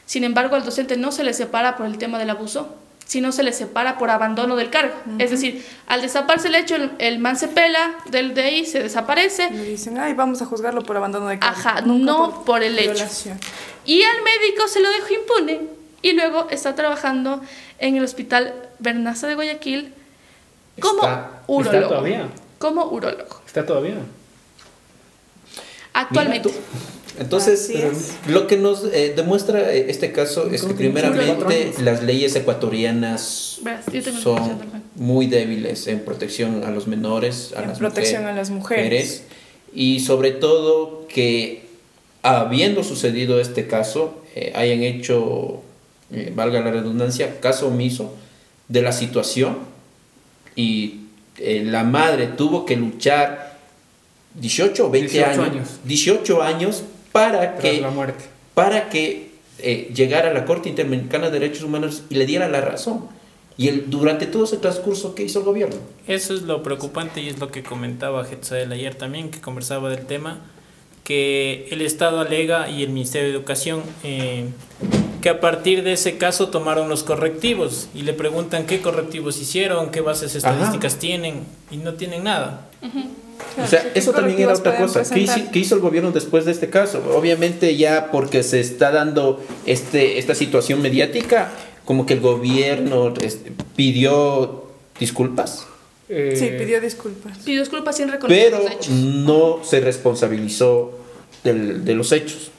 Sin embargo, al docente no se le separa por el tema del abuso, sino se le separa por abandono del cargo. Es decir, al desaparecerse el hecho, el, man se pela del DI, se desaparece. Le dicen, ay, vamos a juzgarlo por abandono de cargo. Ajá, no por, el hecho. Y al médico se lo dejó impune y luego está trabajando en el hospital Bernaza de Guayaquil como urologo. ¿Está todavía? Como urologo. ¿Está todavía? Actualmente. Entonces, lo que nos eh, demuestra eh, este caso es que primeramente las leyes ecuatorianas son muy débiles en protección a los menores, a, las, protección a las mujeres. Y sobre todo que habiendo sucedido este caso, eh, hayan hecho, valga la redundancia, caso omiso de la situación y la madre tuvo que luchar 18 o 20 años, 18 años para que, Para que eh, llegara a la Corte Interamericana de Derechos Humanos y le diera la razón. Y el, durante todo ese transcurso, ¿qué hizo el gobierno? Eso es lo preocupante y es lo que comentaba Getzael ayer también, que conversaba del tema, que el Estado alega y el Ministerio de Educación eh, que a partir de ese caso tomaron los correctivos y le preguntan qué correctivos hicieron, qué bases estadísticas tienen y no tienen nada. O sea, eso también era otra cosa. ¿Qué hizo, el gobierno después de este caso? Obviamente ya porque se está dando este, esta situación mediática, como que el gobierno este, pidió disculpas. Eh, sí, pidió disculpas. Pidió disculpas sin reconocer Pero los hechos. no se responsabilizó de los hechos.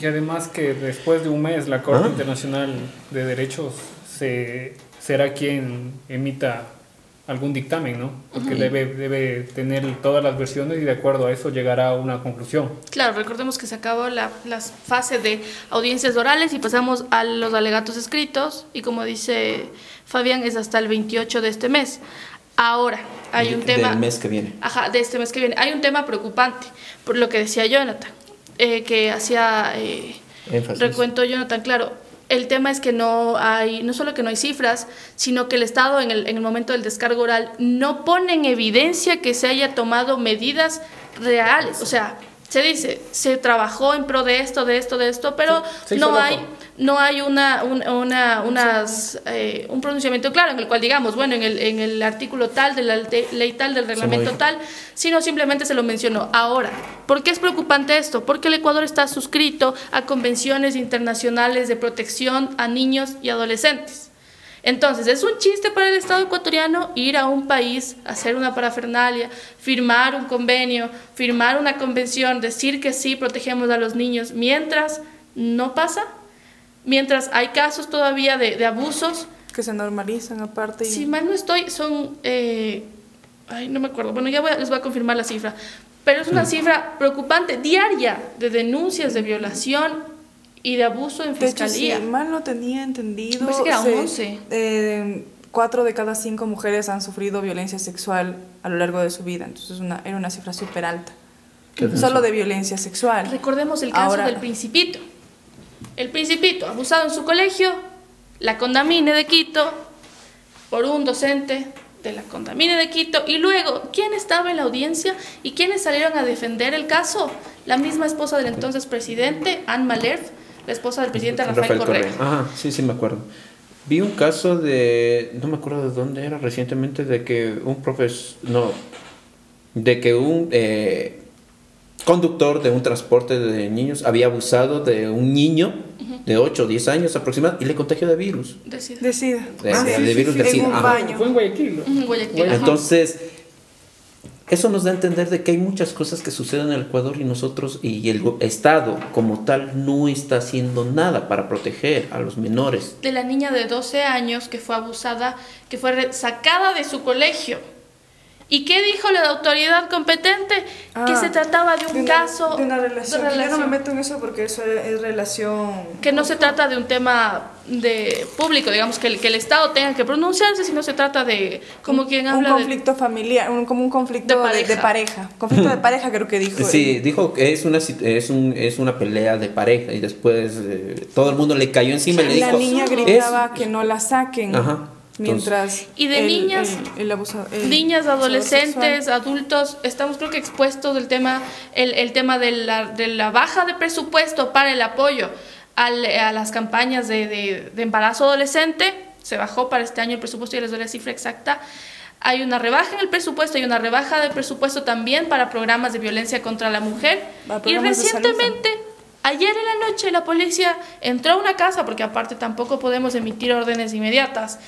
Y además que después de un mes la Corte Internacional de Derechos se, será quien emita algún dictamen, ¿no? Porque debe, debe tener todas las versiones y de acuerdo a eso llegará a una conclusión. Claro, recordemos que se acabó la, la fase de audiencias orales y pasamos a los alegatos escritos y como dice Fabián es hasta el 28 de este mes. Ahora, hay un tema... Del mes que viene. Ajá, de este mes que viene. Hay un tema preocupante, por lo que decía Jonathan, eh, que hacía... Eh, recuento Jonathan, claro, el tema es que no hay, no solo que no hay cifras, sino que el Estado en el, en el momento del descargo oral no pone en evidencia que se haya tomado medidas reales. O sea, se dice, se trabajó en pro de esto, de esto, de esto, pero no hay no hay una, una, unas, eh, un pronunciamiento claro en el cual digamos, bueno, en el, en el artículo tal de la ley tal, del reglamento tal, sino simplemente se lo mencionó. Ahora, ¿por qué es preocupante esto? Porque el Ecuador está suscrito a convenciones internacionales de protección a niños y adolescentes. Entonces, es un chiste para el Estado ecuatoriano ir a un país, hacer una parafernalia, firmar un convenio, firmar una convención, decir que sí protegemos a los niños, mientras no pasa mientras hay casos todavía de, de abusos. Que se normalizan aparte. Si mal no estoy, son... Eh, ay, no me acuerdo. Bueno, ya les voy a confirmar la cifra. Pero es una cifra preocupante, diaria, de denuncias de violación y de abuso en fiscalía. si mal no tenía entendido... Parece que era 11. Eh, cuatro de cada cinco mujeres han sufrido violencia sexual a lo largo de su vida. Entonces una, era una cifra súper alta. Solo de violencia sexual. Recordemos el caso del principito el principito, abusado en su colegio, la condamine de Quito por un docente de la condamine de Quito. Y luego, ¿quién estaba en la audiencia y quiénes salieron a defender el caso? La misma esposa del entonces presidente, Anne Malerf, la esposa del presidente Rafael, Correa. Ajá, sí, sí me acuerdo. Vi un caso de, no me acuerdo de dónde era recientemente, de que un profesor, no, de que un eh, conductor de un transporte de niños había abusado de un niño de 8 o 10 años aproximadamente y le contagió de virus. De SIDA. De SIDA. De, ah, virus de SIDA. Fue en Guayaquil. Entonces, eso nos da a entender de que hay muchas cosas que suceden en el Ecuador y nosotros y el Estado como tal no está haciendo nada para proteger a los menores. De la niña de 12 años que fue abusada, que fue sacada de su colegio ¿Y qué dijo la autoridad competente? que se ah, trataba de un caso... De una relación. Yo no me meto en eso porque eso es relación... Que no se trata de un tema de público, digamos, que el, que el Estado tenga que pronunciarse, sino se trata de, como quien habla Un conflicto familiar, un, como un conflicto de pareja. De, pareja. Conflicto de pareja creo que dijo. Sí, dijo que es una, es, un, es una pelea de pareja y después eh, todo el mundo le cayó encima y le dijo... La niña gritaba que no la saquen. Ajá. Mientras y de niñas, niñas, adolescentes, adultos, estamos creo que expuestos del tema, el, el tema de la, de la, baja de presupuesto para el apoyo al, a las campañas de, de, de, embarazo adolescente. Se bajó para este año el presupuesto, y les doy la cifra exacta. Hay una rebaja en el presupuesto, hay una rebaja de presupuesto también para programas de violencia contra la mujer. Y recientemente, ayer en la noche, la policía entró a una casa, porque aparte tampoco podemos emitir órdenes inmediatas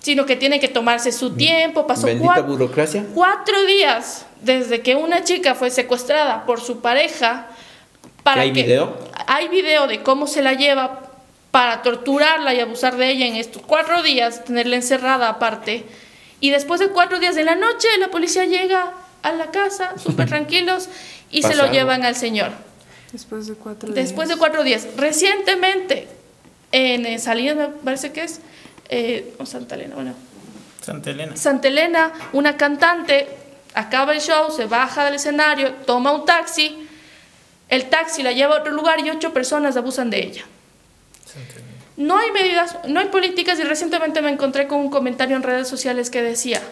sino que tiene que tomarse su tiempo. Pasó cuatro, burocracia. cuatro días desde que una chica fue secuestrada por su pareja. Para ¿Hay video? Hay video de cómo se la lleva para torturarla y abusar de ella en estos cuatro días, tenerla encerrada aparte. Y después de cuatro días de la noche, la policía llega a la casa, súper tranquilos, y se lo llevan al señor. Después de cuatro días. Después de cuatro días. Recientemente, en Salinas, me parece que es, eh, o Santa Elena, bueno. Santa Elena. Santa Elena, una cantante, acaba el show, se baja del escenario, toma un taxi, el taxi la lleva a otro lugar y ocho personas abusan de ella. No hay medidas, no hay políticas y recientemente me encontré con un comentario en redes sociales que decía,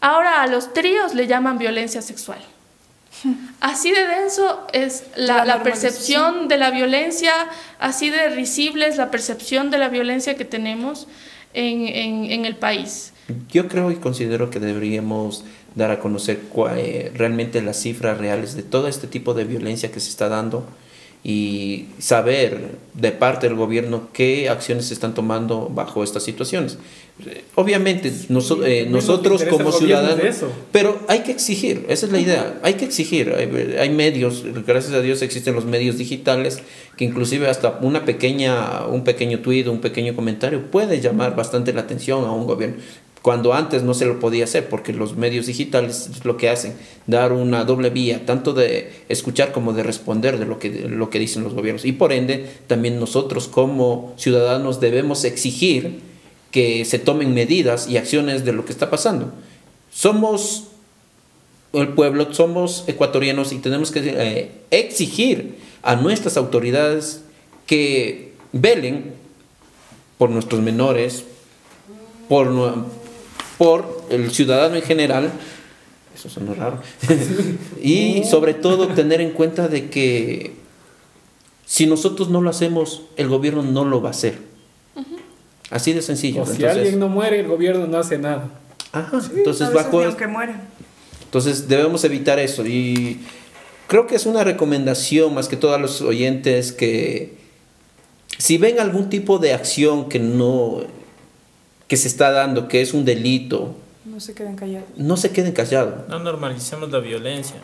ahora a los tríos le llaman violencia sexual. Así de denso es la, la, percepción de la violencia, así de risible es la percepción de la violencia que tenemos en, en, el país. Yo creo y considero que deberíamos dar a conocer eh, realmente las cifras reales de todo este tipo de violencia que se está dando y saber de parte del gobierno qué acciones se están tomando bajo estas situaciones. Obviamente, eh, nosotros como ciudadanos, pero hay que exigir, esa es la idea, hay que exigir, hay, medios, gracias a Dios existen los medios digitales, que inclusive hasta una pequeña, un pequeño tuit, un pequeño comentario puede llamar bastante la atención a un gobierno cuando antes no se lo podía hacer, porque los medios digitales es lo que hacen, dar una doble vía, tanto de escuchar como de responder de lo que, lo que dicen los gobiernos. Y por ende, también nosotros como ciudadanos debemos exigir que se tomen medidas y acciones de lo que está pasando. Somos el pueblo, somos ecuatorianos y tenemos que eh, exigir a nuestras autoridades que velen por nuestros menores, por por el ciudadano en general, eso suena raro, y sobre todo tener en cuenta de que si nosotros no lo hacemos, el gobierno no lo va a hacer. Así de sencillo. si alguien no muere, el gobierno no hace nada. Ajá, entonces bajo... Entonces debemos evitar eso y creo que es una recomendación más que todos los oyentes que si ven algún tipo de acción que no que se está dando, que es un delito. No se queden callados. No se queden callados. No normalicemos la violencia.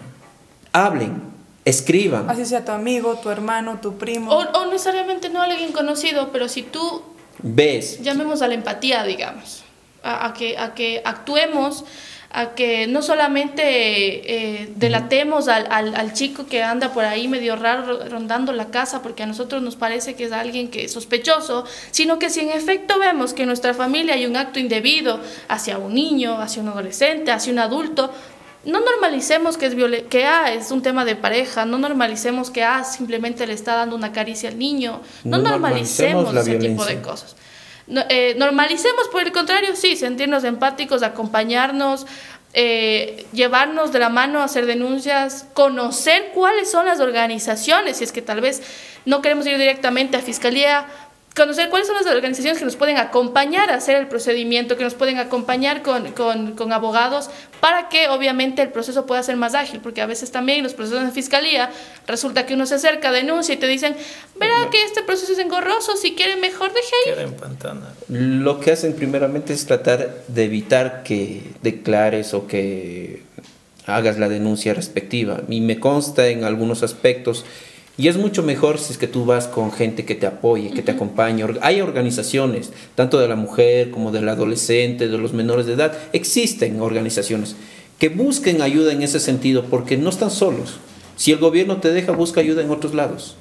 Hablen, escriban. Así sea tu amigo, tu hermano, tu primo. O, necesariamente no alguien conocido, pero si tú ves. Llamemos a la empatía, digamos. A, que, a que actuemos a que no solamente eh, delatemos al, al, al, chico que anda por ahí medio raro rondando la casa porque a nosotros nos parece que es alguien que es sospechoso, sino que si en efecto vemos que en nuestra familia hay un acto indebido hacia un niño, hacia un adolescente, hacia un adulto, no normalicemos que, es que ah, es un tema de pareja, no normalicemos que ah, simplemente le está dando una caricia al niño, no, normalicemos, ese tipo de cosas. Eh, normalicemos, por el contrario, sí, sentirnos empáticos, acompañarnos, eh, llevarnos de la mano hacer denuncias, conocer cuáles son las organizaciones, si es que tal vez no queremos ir directamente a fiscalía, conocer cuáles son las organizaciones que nos pueden acompañar a hacer el procedimiento, que nos pueden acompañar con, con, con, abogados, para que obviamente el proceso pueda ser más ágil, porque a veces también los procesos de fiscalía resulta que uno se acerca, denuncia y te dicen, verá que este proceso es engorroso, si quiere mejor deje pantana. Lo que hacen primeramente es tratar de evitar que declares o que hagas la denuncia respectiva. Y me consta en algunos aspectos y es mucho mejor si es que tú vas con gente que te apoye, que te acompañe. Hay organizaciones, tanto de la mujer como del adolescente, de los menores de edad. Existen organizaciones que busquen ayuda en ese sentido, porque no están solos. Si el gobierno te deja, busca ayuda en otros lados,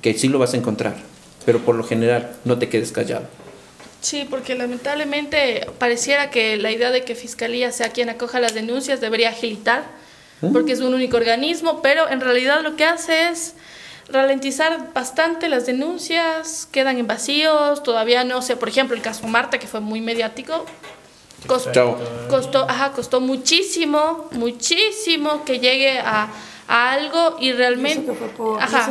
que sí lo vas a encontrar, pero por lo general no te quedes callado. Sí, porque lamentablemente pareciera que la idea de que Fiscalía sea quien acoja las denuncias debería agilitar. Porque es un único organismo, pero en realidad lo que hace es ralentizar bastante las denuncias, quedan en vacíos, todavía no sé, por ejemplo, el caso Marta, que fue muy mediático, costó, costó, ajá, costó muchísimo, muchísimo que llegue a a algo y realmente... que, fue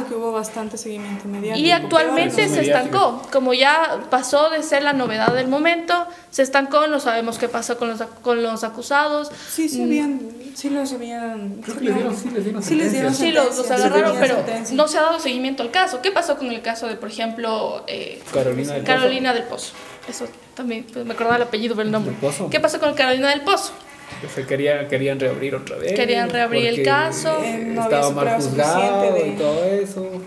que hubo bastante seguimiento mediático. Y actualmente se estancó, como ya pasó de ser la novedad del momento, se estancó, no sabemos qué pasó con los, con los acusados. Sí, sí, habían, sí los habían... sí, les dieron, sí les dieron Sí, los, los agarraron, pero no se ha dado seguimiento al caso. ¿Qué pasó con el caso de, por ejemplo, eh, Carolina, del, Carolina Pozo? del Pozo? Eso también, pues, me acordaba el apellido, pero el nombre. ¿Qué pasó con Carolina del Pozo? Se quería, querían reabrir otra vez. Querían reabrir el caso. Eh, estaba mal juzgado y todo eso.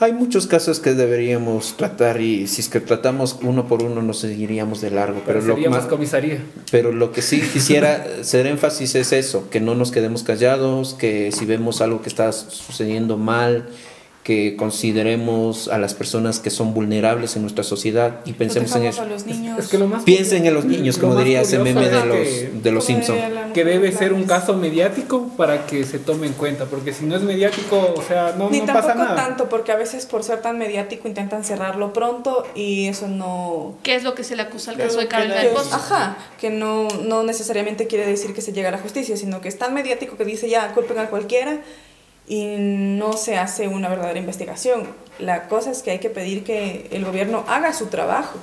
Hay muchos casos que deberíamos tratar y si es que tratamos uno por uno nos seguiríamos de largo. Pero, pero lo más comisaría. Pero lo que sí quisiera hacer énfasis es eso, que no nos quedemos callados, que si vemos algo que está sucediendo mal, que consideremos a las personas que son vulnerables en nuestra sociedad y pensemos en eso. Piensen en los niños, como diría ese meme de los, de los Simpsons. Que debe ser un caso mediático para que se tome en cuenta, porque si no es mediático, o sea, no, Ni no pasa nada. tanto, porque a veces por ser tan mediático intentan cerrarlo pronto y eso no... ¿Qué es lo que se le acusa al caso de del Pozo? Ajá, que no, no necesariamente quiere decir que se llegue a la justicia, sino que es tan mediático que dice ya, culpen a cualquiera y no se hace una verdadera investigación. La cosa es que hay que pedir que el gobierno haga su trabajo.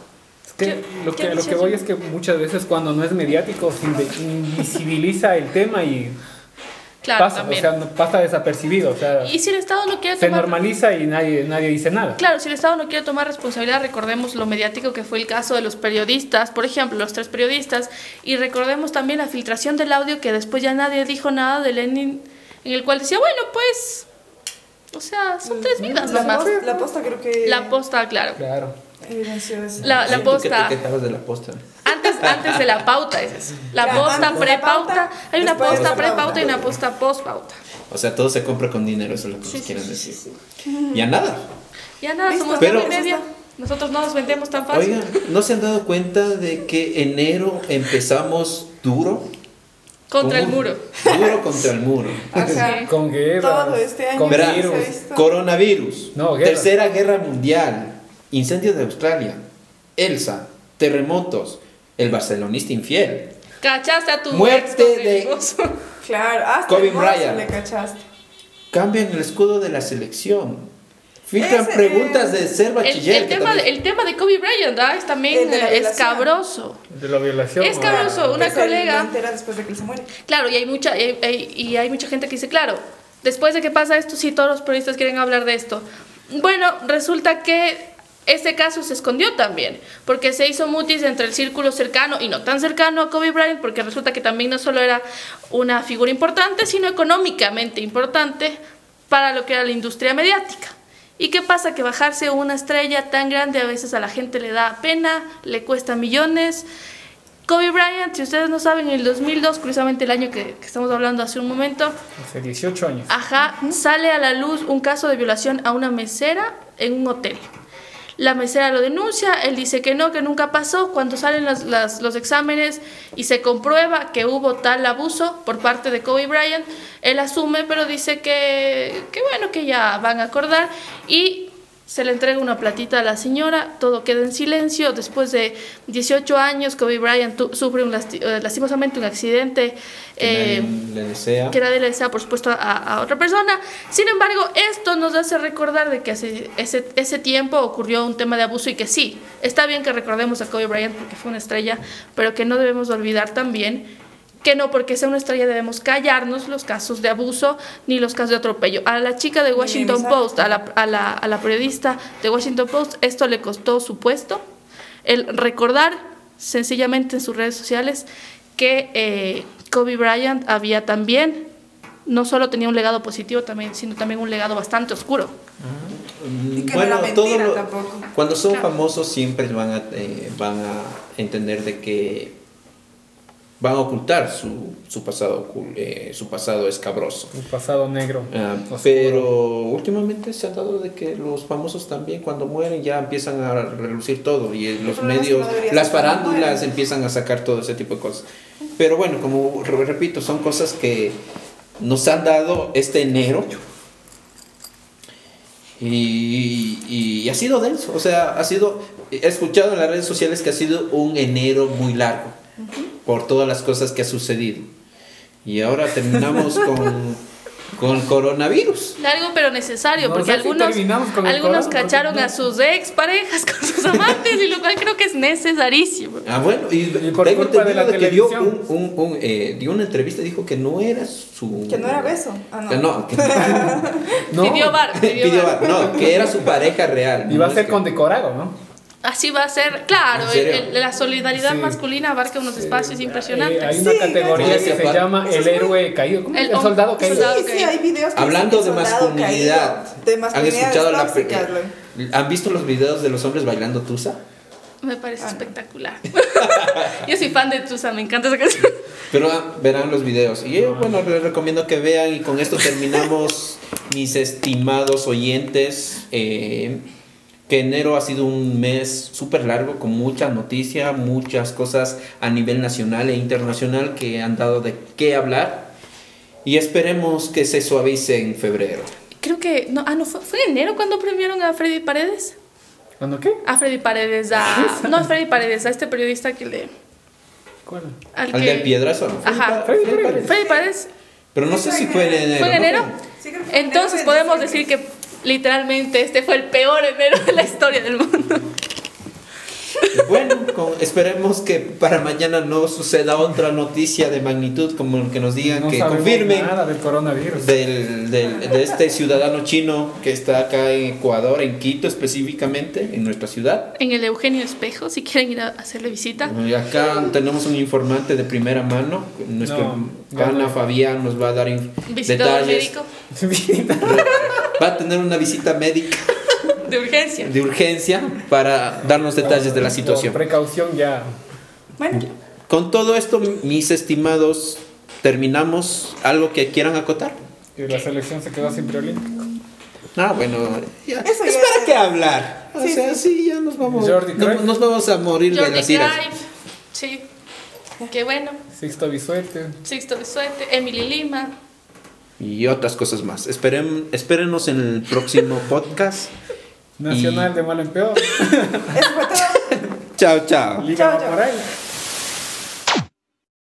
Es que lo que, lo que voy es que muchas veces cuando no es mediático se invisibiliza el tema y pasa, o sea, pasa desapercibido. O sea, y si el Estado no quiere se normaliza y nadie, nadie dice nada. Claro, si el Estado no quiere tomar responsabilidad, recordemos lo mediático que fue el caso de los periodistas, por ejemplo, los tres periodistas, y recordemos también la filtración del audio que después ya nadie dijo nada de Lenin en el cual decía, bueno, pues, o sea, son tres vidas la nomás. la posta creo que... La posta, claro. Claro. La, la posta. ¿Qué te de la posta? Antes, antes de la pauta es eso. La posta pre-pauta. Hay una posta pre-pauta y una posta post-pauta. O sea, todo se compra con dinero, eso es lo que nos quieren decir. Ya nada. Ya nada, somos Pero, media. Nosotros no nos vendemos tan fácil. Oigan, ¿no se han dado cuenta de que enero empezamos duro? Contra el muro. Duro contra el muro. Con guerra. Todo este año. Con virus. Coronavirus. tercera guerra mundial. Incendio de Australia. Elsa. Terremotos. El barcelonista infiel. Cachaste a tu Muerte de. Claro, hasta Kobe Bryant. le cachaste. Cambian el escudo de la selección. Filtran preguntas de ser bachiller. El, tema, de, el tema de Kobe Bryant ¿ah? es también escabroso. De la violación. Escabroso. Una colega. después de que se muere. Claro, y hay, mucha, y hay mucha gente que dice, claro, después de que pasa esto, sí, todos los periodistas quieren hablar de esto. Bueno, resulta que este caso se escondió también, porque se hizo mutis entre el círculo cercano y no tan cercano a Kobe Bryant, porque resulta que también no solo era una figura importante, sino económicamente importante para lo que era la industria mediática. ¿Y qué pasa? Que bajarse una estrella tan grande a veces a la gente le da pena, le cuesta millones. Kobe Bryant, si ustedes no saben, en el 2002, curiosamente el año que, estamos hablando hace un momento. Hace 18 años. Ajá, sale a la luz un caso de violación a una mesera en un hotel. La mesera lo denuncia, él dice que no, que nunca pasó. Cuando salen los exámenes y se comprueba que hubo tal abuso por parte de Kobe Bryant, él asume, pero dice que, que bueno, que ya van a acordar. Y se le entrega una platita a la señora, todo queda en silencio. Después de 18 años, Kobe Bryant sufre un eh, lastimosamente un accidente que, eh, le desea. que nadie le desea, por supuesto, a, otra persona. Sin embargo, esto nos hace recordar de que hace ese, ese tiempo ocurrió un tema de abuso y que sí, está bien que recordemos a Kobe Bryant porque fue una estrella, pero que no debemos olvidar también que no porque sea una estrella debemos callarnos los casos de abuso ni los casos de atropello. A la chica de Washington Post, a la, a, la, a la, periodista de Washington Post, esto le costó su puesto, el recordar sencillamente en sus redes sociales que eh, Kobe Bryant había también, no solo tenía un legado positivo, también, sino también un legado bastante oscuro. Y que bueno, no tampoco. cuando son famosos siempre van a, eh, van a entender de que van a ocultar su, su pasado eh, su pasado escabroso. Un pasado negro. Ah, pero últimamente se ha dado de que los famosos también cuando mueren ya empiezan a relucir todo y los medios, las farándulas empiezan a sacar todo ese tipo de cosas. Pero bueno, como repito, son cosas que nos han dado este enero. Y, y, ha sido denso, o sea, ha sido, he escuchado en las redes sociales que ha sido un enero muy largo por todas las cosas que ha sucedido. Y ahora terminamos con, con coronavirus. Largo pero necesario, porque algunos, algunos cacharon a sus ex parejas con sus amantes, y lo cual creo que es necesarísimo. Ah, bueno, y, por culpa de la que dio, un, un, eh, dio una entrevista y dijo que no era su... Que no era beso. Ah, no. no, que, no. Pidió bar. Pidió, bar. No, que era su pareja real. Y va a ser condecorado, ¿no? Así va a ser, claro, la solidaridad masculina abarca unos espacios impresionantes. Eh, hay una categoría que se llama el héroe caído, ¿cómo? El, soldado caído. Sí, hay videos Hablando de masculinidad, ¿han escuchado la ¿Han visto los videos de los hombres bailando tusa? Me parece ah, espectacular. yo soy fan de Tusa, me encanta esa canción. Pero ah, verán los videos. Y yo, bueno, les recomiendo que vean y con esto terminamos, mis estimados oyentes. Eh, que enero ha sido un mes súper largo con mucha noticia, muchas cosas a nivel nacional e internacional que han dado de qué hablar y esperemos que se suavice en febrero. Creo que, no, ah, no, fue, fue en enero cuando premiaron a Freddy Paredes. ¿Cuándo qué? A Freddy Paredes, a, no a Freddy Paredes, a este periodista que le... ¿Cuál? Al, que, del Piedrazo. Ajá, Freddy, Paredes. Freddy Paredes. Pero no sé si fue en enero. ¿Fue en enero? Entonces podemos decir que literalmente este fue el peor enero de la historia del mundo. Bueno, esperemos que para mañana no suceda otra noticia de magnitud como el que nos digan que confirmen nada del coronavirus. Del, del, de este ciudadano chino que está acá en Ecuador, en Quito específicamente, en nuestra ciudad. En el Eugenio Espejo, si quieren ir a hacerle visita. Y acá tenemos un informante de primera mano, nuestro Ana Fabián nos va a dar detalles. médico. va a tener una visita médica. De urgencia. De urgencia para darnos detalles de la situación. precaución ya. Bueno. Con todo esto, mis estimados, terminamos. ¿Algo que quieran acotar? Que la selección se quedó sin preolímpico. Ah, bueno, ya. es para qué hablar. O sea, sí, ya nos vamos. nos vamos a morir de las iras. Sí. Qué bueno. Sixto Bisuete. Sixto Bisuete, Emily Lima. Y otras cosas más. Esperen, espérenos en el próximo podcast. Nacional de mal en peor. Eso fue todo. chao, chao. chao, chao.